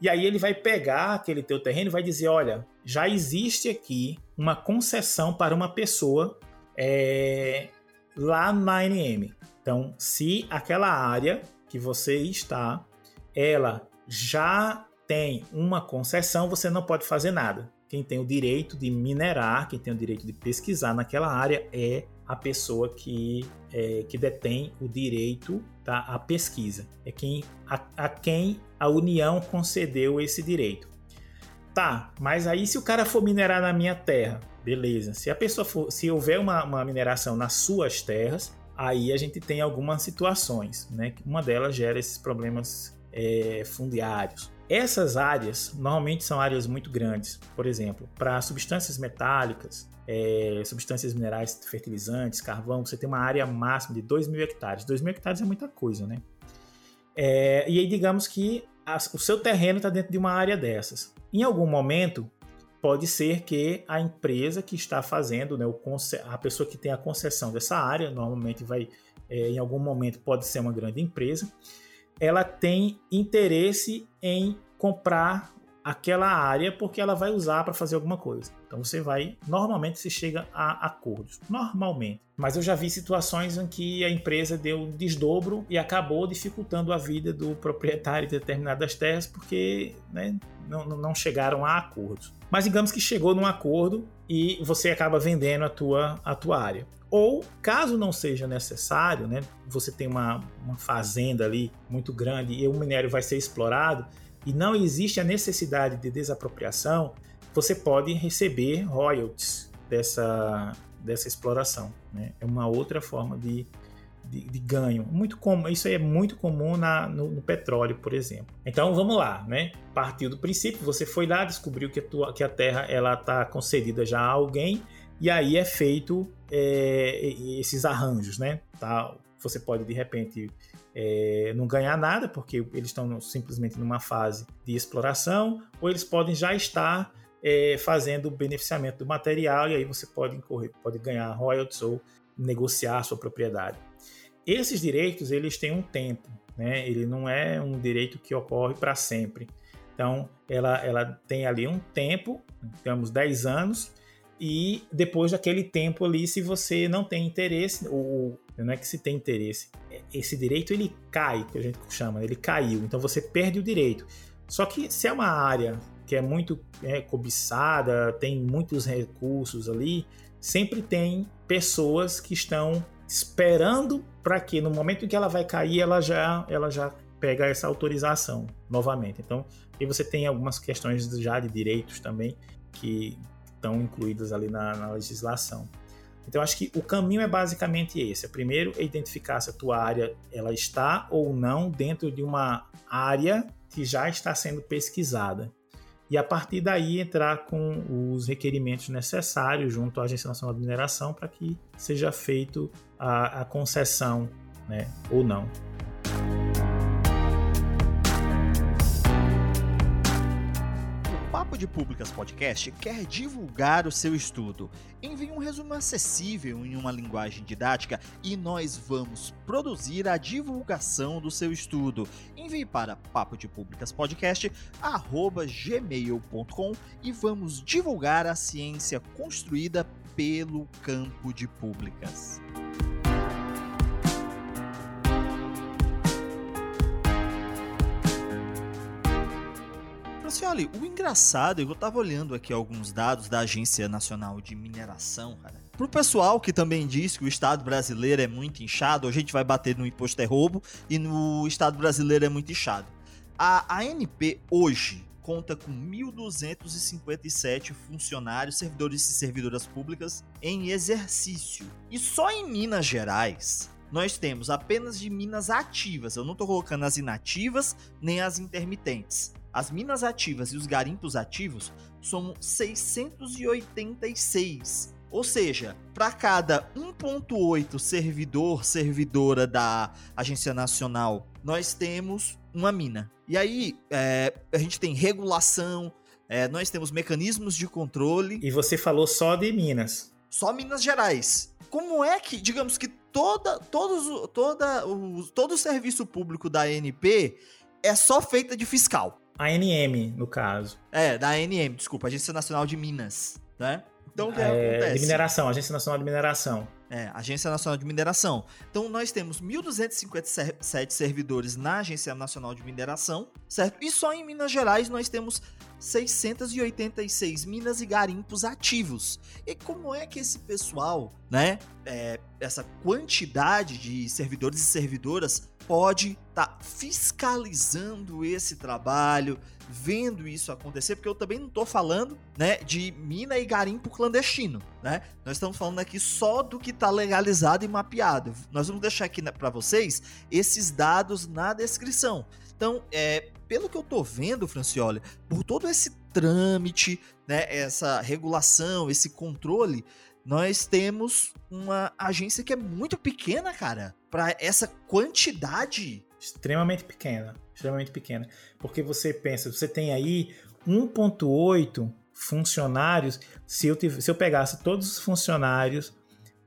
E aí ele vai pegar aquele teu terreno e vai dizer, olha, já existe aqui uma concessão para uma pessoa é, lá na NM. Então, se aquela área que você está, ela já tem uma concessão, você não pode fazer nada. Quem tem o direito de minerar, quem tem o direito de pesquisar naquela área é a pessoa que, é, que detém o direito tá, à pesquisa. É quem, a, a quem a União concedeu esse direito. Tá, mas aí se o cara for minerar na minha terra, beleza. Se a pessoa for, se houver uma, uma mineração nas suas terras, aí a gente tem algumas situações, né? Uma delas gera esses problemas é, fundiários. Essas áreas normalmente são áreas muito grandes, por exemplo, para substâncias metálicas, é, substâncias minerais, fertilizantes, carvão, você tem uma área máxima de 2 mil hectares. 2 mil hectares é muita coisa, né? É, e aí, digamos que o seu terreno está dentro de uma área dessas. Em algum momento, pode ser que a empresa que está fazendo, né, a pessoa que tem a concessão dessa área, normalmente vai, é, em algum momento pode ser uma grande empresa, ela tem interesse em comprar aquela área porque ela vai usar para fazer alguma coisa. Então você vai, normalmente se chega a acordos, normalmente. Mas eu já vi situações em que a empresa deu um desdobro e acabou dificultando a vida do proprietário de determinadas terras porque né, não, não chegaram a acordos. Mas digamos que chegou num acordo e você acaba vendendo a tua, a tua área. Ou, caso não seja necessário, né, você tem uma, uma fazenda ali muito grande e o minério vai ser explorado, e não existe a necessidade de desapropriação, você pode receber royalties dessa, dessa exploração. Né? É uma outra forma de, de, de, ganho. Muito comum, isso é muito comum na, no, no, petróleo, por exemplo. Então vamos lá, né? Partiu do princípio, você foi lá, descobriu que a, tua, que a terra ela está concedida já a alguém, e aí é feito é, esses arranjos, né? Tá? Você pode de repente é, não ganhar nada, porque eles estão simplesmente numa fase de exploração, ou eles podem já estar é, fazendo o beneficiamento do material, e aí você pode, incorrer, pode ganhar royalties ou negociar a sua propriedade. Esses direitos eles têm um tempo, né? ele não é um direito que ocorre para sempre. Então, ela, ela tem ali um tempo, temos 10 anos, e depois daquele tempo ali, se você não tem interesse, ou não é que se tem interesse, esse direito ele cai, que a gente chama, ele caiu, então você perde o direito. Só que se é uma área que é muito é, cobiçada, tem muitos recursos ali, sempre tem pessoas que estão esperando para que no momento em que ela vai cair, ela já, ela já pega essa autorização novamente. Então, e você tem algumas questões já de direitos também que estão incluídas ali na, na legislação. Então, acho que o caminho é basicamente esse. Primeiro é identificar se a tua área ela está ou não dentro de uma área que já está sendo pesquisada. E a partir daí entrar com os requerimentos necessários junto à Agência Nacional de Mineração para que seja feito a, a concessão né, ou não. Papo de Públicas Podcast quer divulgar o seu estudo. Envie um resumo acessível em uma linguagem didática e nós vamos produzir a divulgação do seu estudo. Envie para papo de públicas gmail.com e vamos divulgar a ciência construída pelo campo de públicas. Assim, olha, o engraçado eu tava olhando aqui alguns dados da Agência Nacional de Mineração, cara. Pro pessoal que também diz que o Estado brasileiro é muito inchado, a gente vai bater no imposto é roubo e no Estado brasileiro é muito inchado. A ANP hoje conta com 1.257 funcionários, servidores e servidoras públicas em exercício. E só em Minas Gerais nós temos apenas de minas ativas, eu não estou colocando as inativas nem as intermitentes. As minas ativas e os garimpos ativos somam 686. Ou seja, para cada 1.8 servidor, servidora da Agência Nacional, nós temos uma mina. E aí, é, a gente tem regulação, é, nós temos mecanismos de controle. E você falou só de Minas. Só Minas Gerais. Como é que, digamos que toda, todos, toda, o, todo o serviço público da ANP é só feita de fiscal? ANM, no caso. É, da ANM, desculpa, Agência Nacional de Minas, né? Então o que é, acontece? De mineração, Agência Nacional de Mineração. É, Agência Nacional de Mineração. Então nós temos 1.257 servidores na Agência Nacional de Mineração, certo? E só em Minas Gerais nós temos 686 minas e garimpos ativos. E como é que esse pessoal, né, é, essa quantidade de servidores e servidoras pode estar tá fiscalizando esse trabalho, vendo isso acontecer, porque eu também não estou falando, né, de mina e garimpo clandestino, né? Nós estamos falando aqui só do que está legalizado e mapeado. Nós vamos deixar aqui para vocês esses dados na descrição. Então, é, pelo que eu tô vendo, Francioli, por todo esse trâmite, né, essa regulação, esse controle, nós temos uma agência que é muito pequena, cara, para essa quantidade. Extremamente pequena, extremamente pequena. Porque você pensa, você tem aí 1.8 funcionários, se eu, tive, se eu pegasse todos os funcionários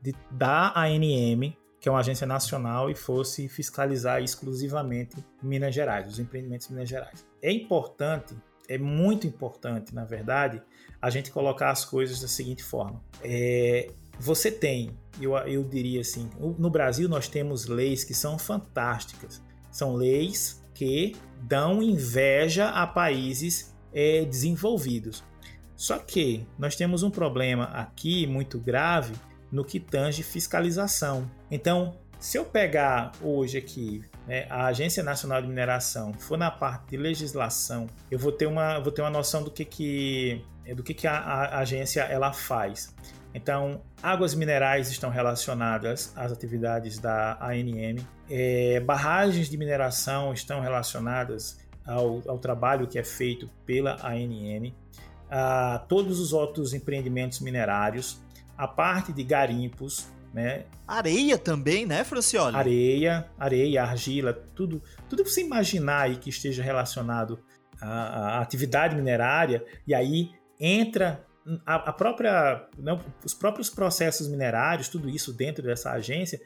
de, da ANM, que é uma agência nacional, e fosse fiscalizar exclusivamente Minas Gerais, os empreendimentos em Minas Gerais. É importante, é muito importante, na verdade, a gente colocar as coisas da seguinte forma. É, você tem, eu, eu diria assim, no Brasil nós temos leis que são fantásticas. São leis que dão inveja a países é, desenvolvidos. Só que nós temos um problema aqui muito grave no que tange fiscalização. Então, se eu pegar hoje aqui né, a Agência Nacional de Mineração, for na parte de legislação, eu vou ter uma, vou ter uma noção do que, que, do que, que a, a agência ela faz. Então, águas minerais estão relacionadas às atividades da ANM, é, barragens de mineração estão relacionadas ao, ao, trabalho que é feito pela ANM, a todos os outros empreendimentos minerários, a parte de garimpos, né? Areia também, né, Francioli? Areia, areia, argila, tudo, tudo que você imaginar aí que esteja relacionado à, à atividade minerária, e aí entra a, a própria, não, os próprios processos minerários, tudo isso dentro dessa agência,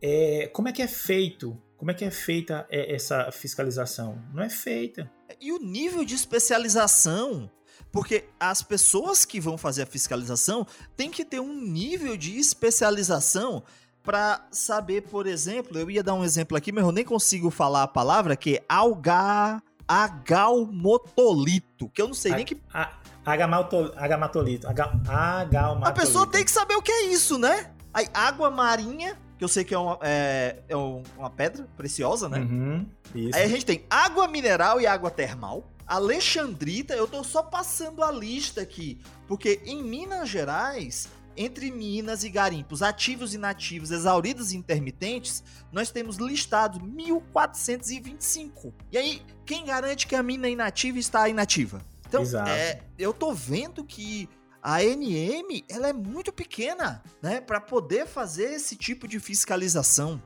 é, como é que é feito? Como é que é feita essa fiscalização? Não é feita. E o nível de especialização porque as pessoas que vão fazer a fiscalização têm que ter um nível de especialização para saber, por exemplo, eu ia dar um exemplo aqui, mas eu nem consigo falar a palavra, que é alga, agalmotolito, que eu não sei a, nem que... A, agamatolito, agalmatolito. A pessoa tem que saber o que é isso, né? Aí, água marinha, que eu sei que é uma, é, é uma pedra preciosa, né? Uhum, Aí a gente tem água mineral e água termal. Alexandrita, eu tô só passando a lista aqui, porque em Minas Gerais, entre minas e garimpos ativos e inativos, exauridos e intermitentes, nós temos listado 1425. E aí, quem garante que a mina inativa está inativa? Então, é, eu tô vendo que a NM ela é muito pequena, né, para poder fazer esse tipo de fiscalização.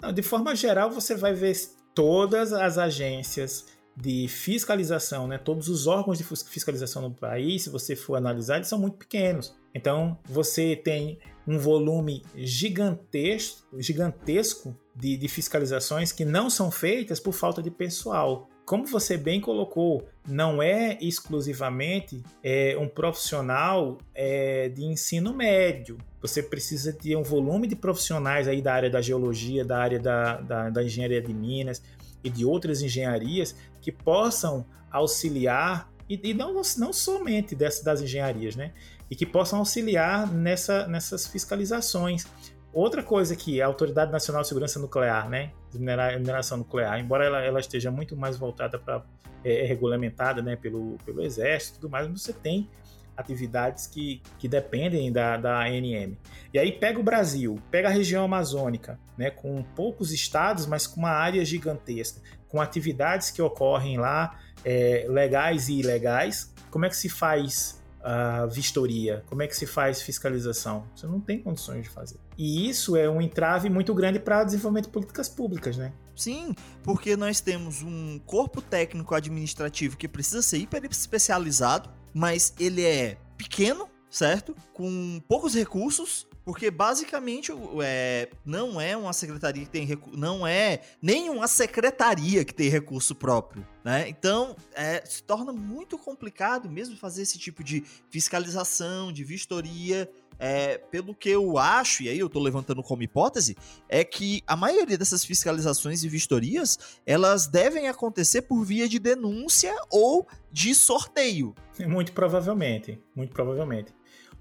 Não, de forma geral, você vai ver todas as agências de fiscalização, né? Todos os órgãos de fiscalização no país, se você for analisar, eles são muito pequenos. Então, você tem um volume gigantesco, gigantesco de, de fiscalizações que não são feitas por falta de pessoal como você bem colocou, não é exclusivamente é, um profissional é, de ensino médio. Você precisa ter um volume de profissionais aí da área da geologia, da área da, da, da engenharia de minas e de outras engenharias que possam auxiliar, e, e não, não somente dessas, das engenharias, né? E que possam auxiliar nessa, nessas fiscalizações. Outra coisa que a Autoridade Nacional de Segurança Nuclear, né, de mineração nuclear, embora ela, ela esteja muito mais voltada para é, é, regulamentada, né, pelo, pelo Exército, tudo mais, você tem atividades que, que dependem da, da ANM. E aí pega o Brasil, pega a região amazônica, né, com poucos estados, mas com uma área gigantesca, com atividades que ocorrem lá, é, legais e ilegais. Como é que se faz a vistoria? Como é que se faz fiscalização? Você não tem condições de fazer. E isso é um entrave muito grande para o desenvolvimento de políticas públicas, né? Sim, porque nós temos um corpo técnico administrativo que precisa ser hiper especializado, mas ele é pequeno, certo? Com poucos recursos porque basicamente é, não é uma secretaria que tem recurso, não é nenhuma secretaria que tem recurso próprio, né? Então é, se torna muito complicado mesmo fazer esse tipo de fiscalização, de vistoria. É, pelo que eu acho, e aí eu tô levantando como hipótese, é que a maioria dessas fiscalizações e vistorias, elas devem acontecer por via de denúncia ou de sorteio. Muito provavelmente, muito provavelmente.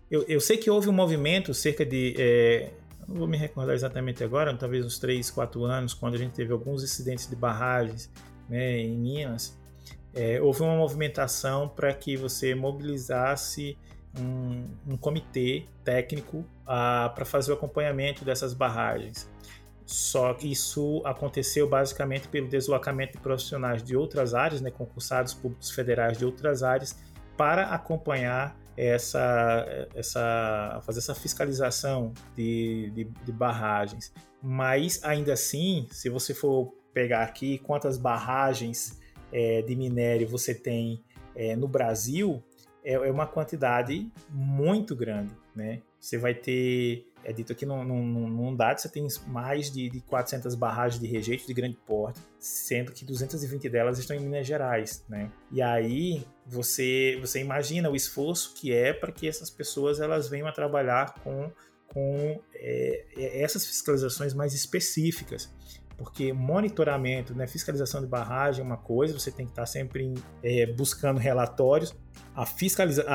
Eu, eu sei que houve um movimento cerca de. É, não vou me recordar exatamente agora, talvez uns 3, 4 anos, quando a gente teve alguns incidentes de barragens né, em Minas. É, houve uma movimentação para que você mobilizasse um, um comitê técnico ah, para fazer o acompanhamento dessas barragens. Só que isso aconteceu basicamente pelo deslocamento de profissionais de outras áreas, né, concursados públicos federais de outras áreas, para acompanhar essa, essa fazer essa fiscalização de, de, de, barragens. Mas ainda assim, se você for pegar aqui quantas barragens é, de minério você tem é, no Brasil, é, é uma quantidade muito grande, né? Você vai ter é dito aqui num, num, num dado, você tem mais de, de 400 barragens de rejeito de grande porte, sendo que 220 delas estão em Minas Gerais, né? E aí você, você imagina o esforço que é para que essas pessoas elas venham a trabalhar com, com é, é essas fiscalizações mais específicas porque monitoramento, né, fiscalização de barragem é uma coisa, você tem que estar sempre é, buscando relatórios, a fiscaliza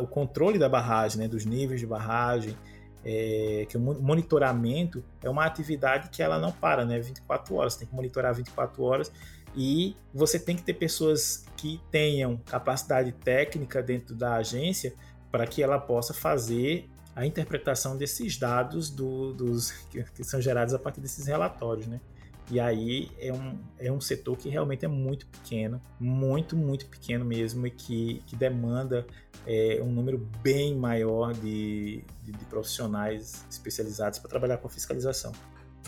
o controle da barragem, né, dos níveis de barragem, é, que o monitoramento é uma atividade que ela não para, né? 24 horas, você tem que monitorar 24 horas e você tem que ter pessoas que tenham capacidade técnica dentro da agência para que ela possa fazer a interpretação desses dados do, dos (laughs) que, que são gerados a partir desses relatórios, né? E aí é um, é um setor que realmente é muito pequeno, muito, muito pequeno mesmo, e que, que demanda é, um número bem maior de, de, de profissionais especializados para trabalhar com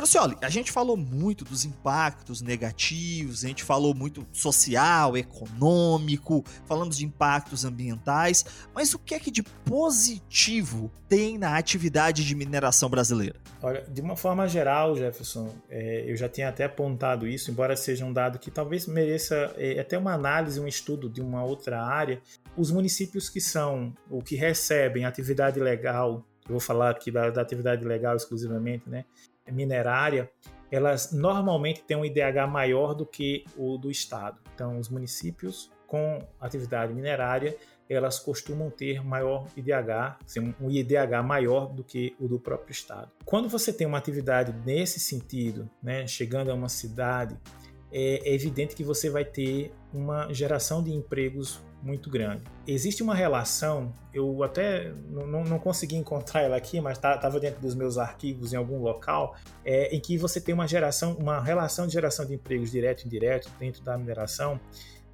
a fiscalização. Francioli, a gente falou muito dos impactos negativos, a gente falou muito social, econômico, falamos de impactos ambientais, mas o que é que de positivo tem na atividade de mineração brasileira? Olha, de uma forma geral, Jefferson, é, eu já tinha até apontado isso, embora seja um dado que talvez mereça é, até uma análise, um estudo de uma outra área. Os municípios que são, ou que recebem atividade legal, eu vou falar aqui da, da atividade legal exclusivamente, né? Minerária, elas normalmente têm um IDH maior do que o do estado. Então, os municípios com atividade minerária, elas costumam ter maior IDH, um IDH maior do que o do próprio estado. Quando você tem uma atividade nesse sentido, né, chegando a uma cidade, é evidente que você vai ter uma geração de empregos muito grande. Existe uma relação, eu até não, não consegui encontrar ela aqui, mas estava tá, dentro dos meus arquivos em algum local, é, em que você tem uma geração, uma relação de geração de empregos direto e indireto dentro da mineração,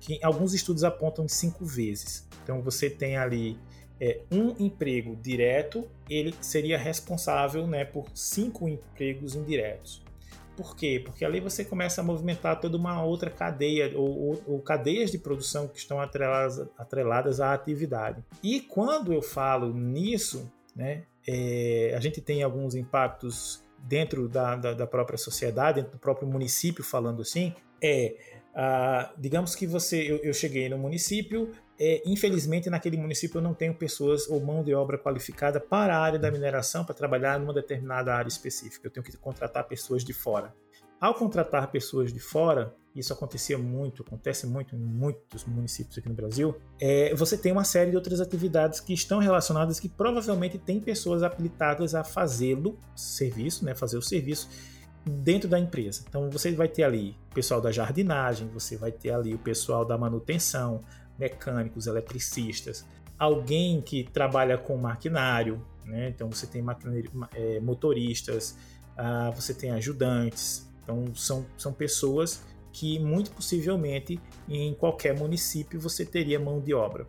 que alguns estudos apontam cinco vezes. Então você tem ali é, um emprego direto, ele seria responsável né, por cinco empregos indiretos. Por quê? Porque ali você começa a movimentar toda uma outra cadeia ou, ou, ou cadeias de produção que estão atreladas, atreladas à atividade. E quando eu falo nisso, né, é, a gente tem alguns impactos dentro da, da, da, própria sociedade, dentro do próprio município, falando assim, é, ah, digamos que você, eu, eu, cheguei no município, é, infelizmente naquele município eu não tenho pessoas ou mão de obra qualificada para a área da mineração, para trabalhar numa determinada área específica, eu tenho que contratar pessoas de fora. Ao contratar pessoas de fora, isso acontecia muito, acontece muito em muitos municípios aqui no Brasil, é, você tem uma série de outras atividades que estão relacionadas que provavelmente tem pessoas habilitadas a fazê-lo, serviço, né, fazer o serviço dentro da empresa. Então você vai ter ali o pessoal da jardinagem, você vai ter ali o pessoal da manutenção, mecânicos, eletricistas, alguém que trabalha com maquinário, né? então você tem é, motoristas, ah, você tem ajudantes, então são, são pessoas que muito possivelmente em qualquer município você teria mão de obra.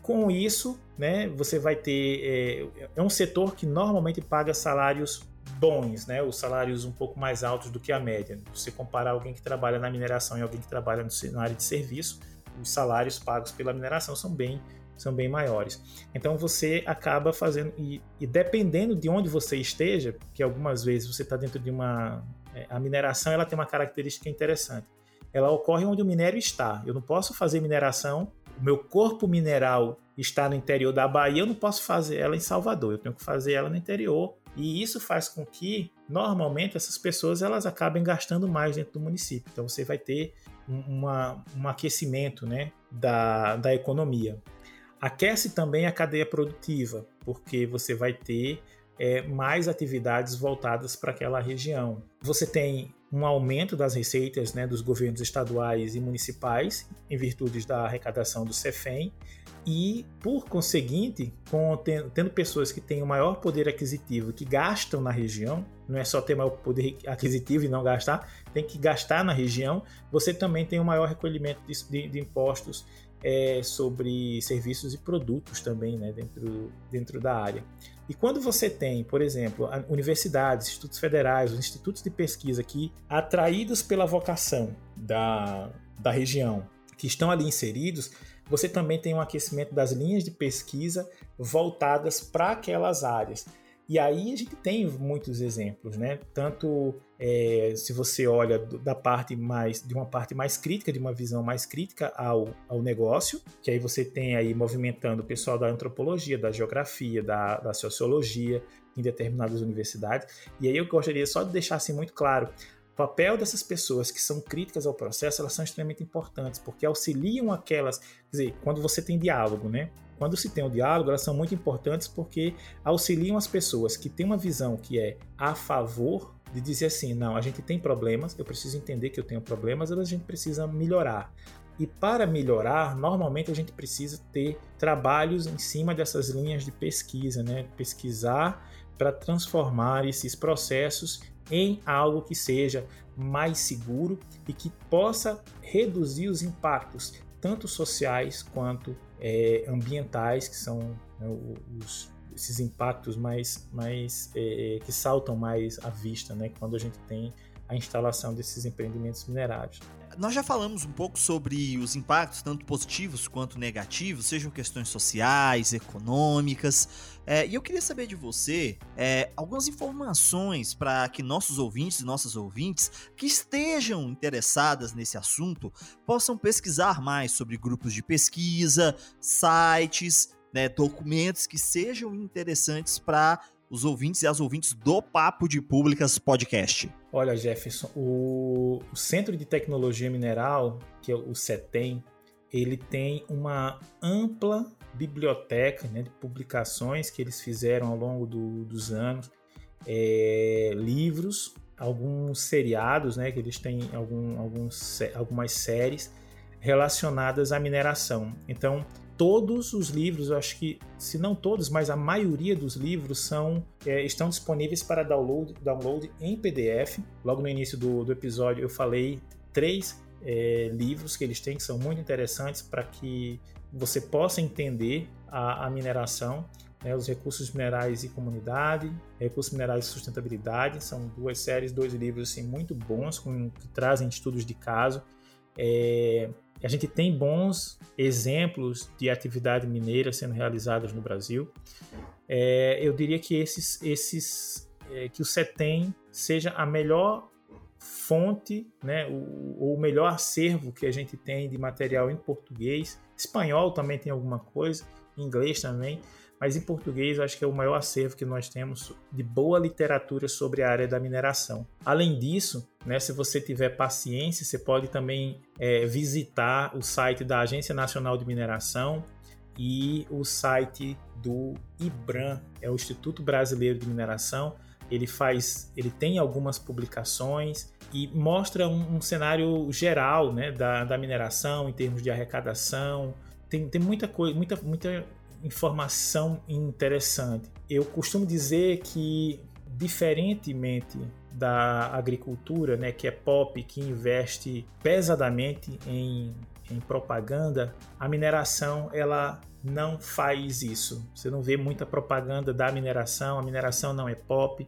Com isso, né, você vai ter. É, é um setor que normalmente paga salários bons, né, os salários um pouco mais altos do que a média. Se você comparar alguém que trabalha na mineração e alguém que trabalha na área de serviço, os salários pagos pela mineração são bem são bem maiores. Então você acaba fazendo e, e dependendo de onde você esteja, que algumas vezes você está dentro de uma é, a mineração ela tem uma característica interessante. Ela ocorre onde o minério está. Eu não posso fazer mineração, o meu corpo mineral está no interior da Bahia, eu não posso fazer ela em Salvador, eu tenho que fazer ela no interior. E isso faz com que, normalmente, essas pessoas elas acabem gastando mais dentro do município. Então você vai ter uma, um aquecimento né, da, da economia. Aquece também a cadeia produtiva, porque você vai ter é, mais atividades voltadas para aquela região. Você tem um aumento das receitas né, dos governos estaduais e municipais, em virtude da arrecadação do CEFEM, e, por conseguinte, com, tendo pessoas que têm o maior poder aquisitivo, que gastam na região, não é só ter maior poder aquisitivo e não gastar, tem que gastar na região, você também tem um maior recolhimento de, de, de impostos é, sobre serviços e produtos também né, dentro, dentro da área. E quando você tem, por exemplo, universidades, institutos federais, os institutos de pesquisa que, atraídos pela vocação da, da região, que estão ali inseridos, você também tem um aquecimento das linhas de pesquisa voltadas para aquelas áreas. E aí a gente tem muitos exemplos, né? Tanto é, se você olha da parte mais de uma parte mais crítica, de uma visão mais crítica ao, ao negócio, que aí você tem aí movimentando o pessoal da antropologia, da geografia, da, da sociologia em determinadas universidades. E aí eu gostaria só de deixar assim muito claro o papel dessas pessoas que são críticas ao processo, elas são extremamente importantes, porque auxiliam aquelas, quer dizer, quando você tem diálogo, né? Quando se tem o diálogo, elas são muito importantes porque auxiliam as pessoas que têm uma visão que é a favor de dizer assim, não, a gente tem problemas, eu preciso entender que eu tenho problemas, mas a gente precisa melhorar. E para melhorar, normalmente a gente precisa ter trabalhos em cima dessas linhas de pesquisa, né? Pesquisar para transformar esses processos em algo que seja mais seguro e que possa reduzir os impactos, tanto sociais quanto é, ambientais, que são né, os, esses impactos mais, mais é, que saltam mais à vista, né, quando a gente tem a instalação desses empreendimentos minerários. Nós já falamos um pouco sobre os impactos, tanto positivos quanto negativos, sejam questões sociais, econômicas. É, e eu queria saber de você é, algumas informações para que nossos ouvintes e nossas ouvintes que estejam interessadas nesse assunto possam pesquisar mais sobre grupos de pesquisa, sites, né, documentos que sejam interessantes para os ouvintes e as ouvintes do Papo de Públicas Podcast? Olha, Jefferson, o, Centro de Tecnologia Mineral, que é o CETEM, ele tem uma ampla biblioteca né, de publicações que eles fizeram ao longo do, dos anos, é, livros, alguns seriados, né, que eles têm algum, alguns, algumas séries relacionadas à mineração. Então, todos os livros, eu acho que, se não todos, mas a maioria dos livros são, é, estão disponíveis para download, download em PDF. Logo no início do, do episódio eu falei três é, livros que eles têm que são muito interessantes para que você possa entender a, a mineração. né, os recursos minerais e comunidade, recursos minerais e sustentabilidade, são duas séries, dois livros assim muito bons com, que trazem estudos de caso. É, a gente tem bons exemplos de atividade mineira sendo realizadas no Brasil. É, eu diria que esses, esses é, que o CETEM seja a melhor fonte, né, o, o melhor acervo que a gente tem de material em português. Espanhol também tem alguma coisa, inglês também, mas em português acho que é o maior acervo que nós temos de boa literatura sobre a área da mineração. Além disso, né, se você tiver paciência, você pode também é, visitar o site da Agência Nacional de Mineração e o site do IBRAM, é o Instituto Brasileiro de Mineração. Ele faz, ele tem algumas publicações e mostra um, um cenário geral né, da, da mineração em termos de arrecadação. Tem, tem muita coisa, muita, muita informação interessante. Eu costumo dizer que, diferentemente da agricultura, né, que é pop, que investe pesadamente em, em propaganda, a mineração ela não faz isso. Você não vê muita propaganda da mineração, a mineração não é pop,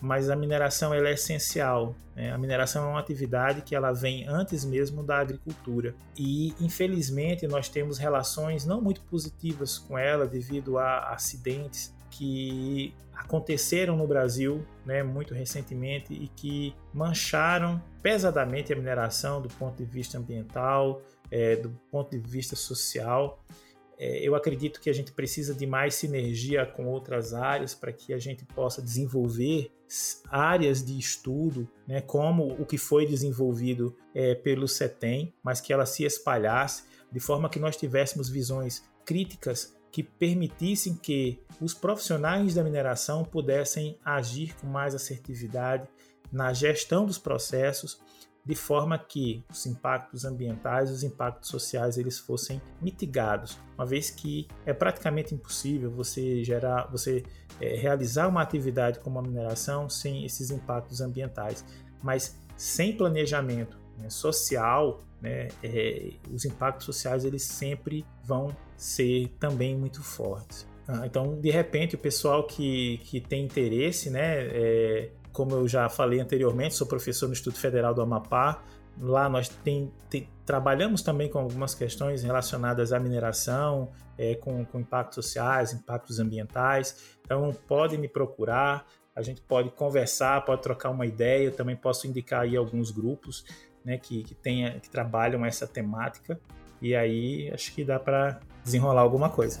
mas a mineração ela é essencial. Né? A mineração é uma atividade que ela vem antes mesmo da agricultura e infelizmente nós temos relações não muito positivas com ela devido a acidentes que aconteceram no Brasil né, muito recentemente e que mancharam pesadamente a mineração do ponto de vista ambiental, é, do ponto de vista social eu acredito que a gente precisa de mais sinergia com outras áreas para que a gente possa desenvolver áreas de estudo, né, como o que foi desenvolvido é, pelo CETEM, mas que ela se espalhasse de forma que nós tivéssemos visões críticas que permitissem que os profissionais da mineração pudessem agir com mais assertividade na gestão dos processos de forma que os impactos ambientais os impactos sociais eles fossem mitigados, uma vez que é praticamente impossível você gerar, você é, realizar uma atividade como a mineração sem esses impactos ambientais, mas sem planejamento né, social, né, é, os impactos sociais eles sempre vão ser também muito fortes. Ah, então, de repente, o pessoal que, que tem interesse né, é, como eu já falei anteriormente, sou professor no Instituto Federal do Amapá. Lá nós tem, tem, trabalhamos também com algumas questões relacionadas à mineração, é, com, com impactos sociais, impactos ambientais. Então, pode me procurar, a gente pode conversar, pode trocar uma ideia. Eu também posso indicar aí alguns grupos né, que, que, tenha, que trabalham essa temática. E aí acho que dá para desenrolar alguma coisa.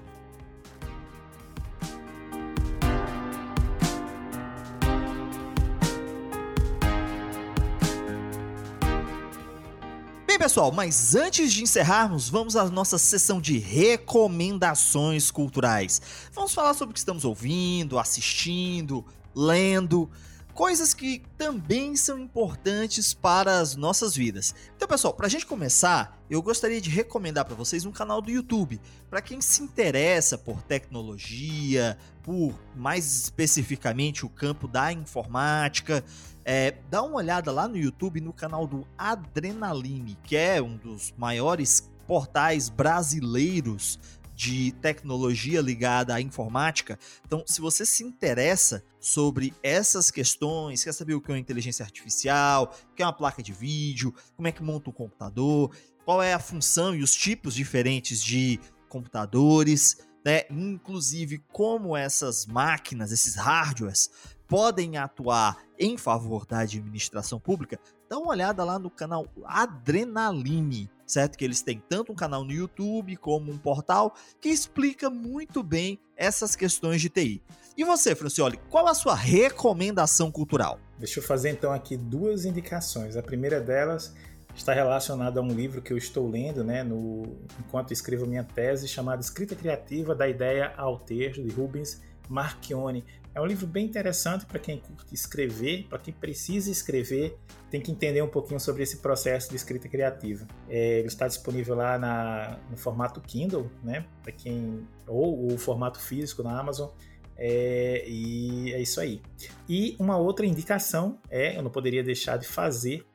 pessoal, mas antes de encerrarmos, vamos à nossa sessão de recomendações culturais. Vamos falar sobre o que estamos ouvindo, assistindo, lendo, coisas que também são importantes para as nossas vidas. Então, pessoal, para a gente começar, eu gostaria de recomendar para vocês um canal do YouTube. Para quem se interessa por tecnologia, por mais especificamente o campo da informática, é, dá uma olhada lá no YouTube no canal do Adrenaline, que é um dos maiores portais brasileiros de tecnologia ligada à informática. Então, se você se interessa sobre essas questões, quer saber o que é uma inteligência artificial, o que é uma placa de vídeo, como é que monta um computador, qual é a função e os tipos diferentes de computadores, né? Inclusive como essas máquinas, esses hardwares podem atuar em favor da administração pública, dá uma olhada lá no canal Adrenaline, certo? Que eles têm tanto um canal no YouTube como um portal que explica muito bem essas questões de TI. E você, Francioli, qual a sua recomendação cultural? Deixa eu fazer então aqui duas indicações. A primeira delas está relacionada a um livro que eu estou lendo, né, no, enquanto escrevo minha tese, chamada Escrita Criativa da Ideia ao Texto, de Rubens Marchione. É um livro bem interessante para quem curte escrever, para quem precisa escrever, tem que entender um pouquinho sobre esse processo de escrita criativa. É, ele está disponível lá na, no formato Kindle, né? Para quem ou o formato físico na Amazon. É, e é isso aí. E uma outra indicação é, eu não poderia deixar de fazer,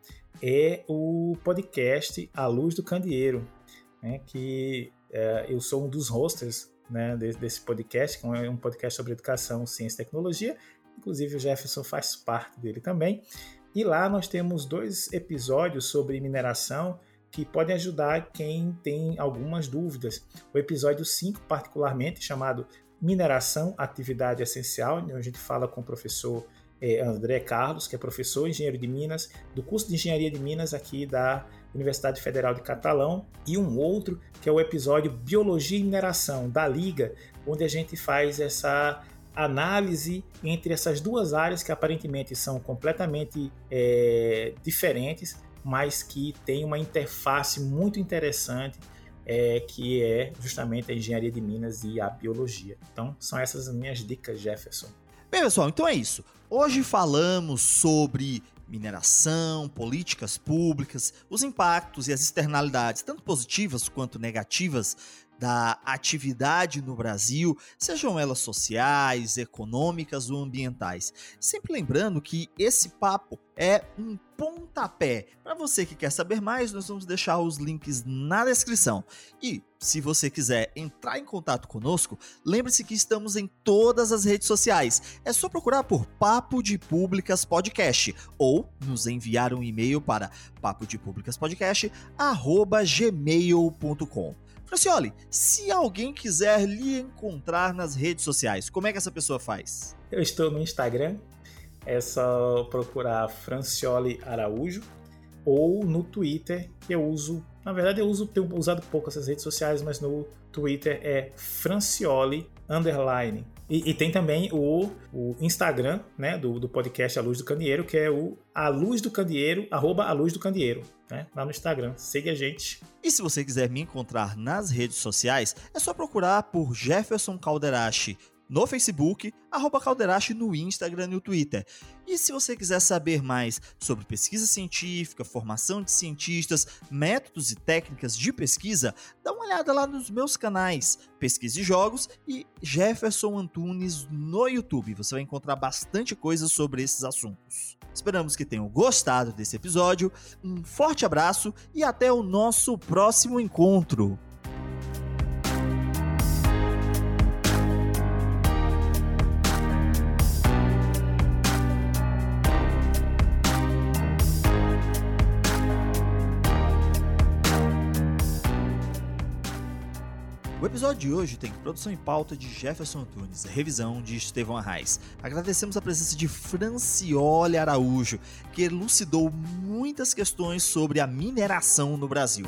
é o podcast A Luz do Candeeiro, né, que é, eu sou um dos hosters né, desse podcast, que é um podcast sobre educação, ciência e tecnologia. Inclusive o Jefferson faz parte dele também. E lá nós temos dois episódios sobre mineração que podem ajudar quem tem algumas dúvidas. O episódio 5, particularmente, chamado mineração, atividade essencial, onde a gente fala com o professor é, André Carlos, que é professor engenheiro de Minas, do curso de Engenharia de Minas aqui da Universidade Federal de Catalão, e um outro que é o episódio Biologia e Mineração da Liga, onde a gente faz essa análise entre essas duas áreas que aparentemente são completamente é, diferentes, mas que tem uma interface muito interessante é, que é justamente a engenharia de Minas e a biologia. Então, são essas as minhas dicas, Jefferson. Bem, pessoal, então é isso. Hoje falamos sobre mineração, políticas públicas, os impactos e as externalidades, tanto positivas quanto negativas, da atividade no Brasil, sejam elas sociais, econômicas ou ambientais. Sempre lembrando que esse papo é um pontapé. Para você que quer saber mais, nós vamos deixar os links na descrição. E se você quiser entrar em contato conosco, lembre-se que estamos em todas as redes sociais. É só procurar por Papo de Públicas Podcast ou nos enviar um e-mail para papo de públicas podcast gmail.com. Francioli, se alguém quiser lhe encontrar nas redes sociais, como é que essa pessoa faz? Eu estou no Instagram, é só procurar Francioli Araújo, ou no Twitter, que eu uso. Na verdade, eu uso, tenho usado pouco essas redes sociais, mas no Twitter é Francioli underline. E, e, tem também o, o Instagram né, do, do podcast A Luz do Candeeiro, que é o A Luz do Candeeiro, arroba A Luz do Candeeiro, né, lá no Instagram. Siga a gente. E se você quiser me encontrar nas redes sociais, é só procurar por Jefferson Calderache no Facebook, arroba Calderache no Instagram e no Twitter. E se você quiser saber mais sobre pesquisa científica, formação de cientistas, métodos e técnicas de pesquisa, dá uma olhada lá nos meus canais Pesquisa e Jogos e Jefferson Antunes no YouTube. Você vai encontrar bastante coisa sobre esses assuntos. Esperamos que tenham gostado desse episódio. Um forte abraço e até o nosso próximo encontro. Episódio de hoje tem produção em pauta de Jefferson Antunes, revisão de Estevão Arraes. Agradecemos a presença de Franciole Araújo, que elucidou muitas questões sobre a mineração no Brasil.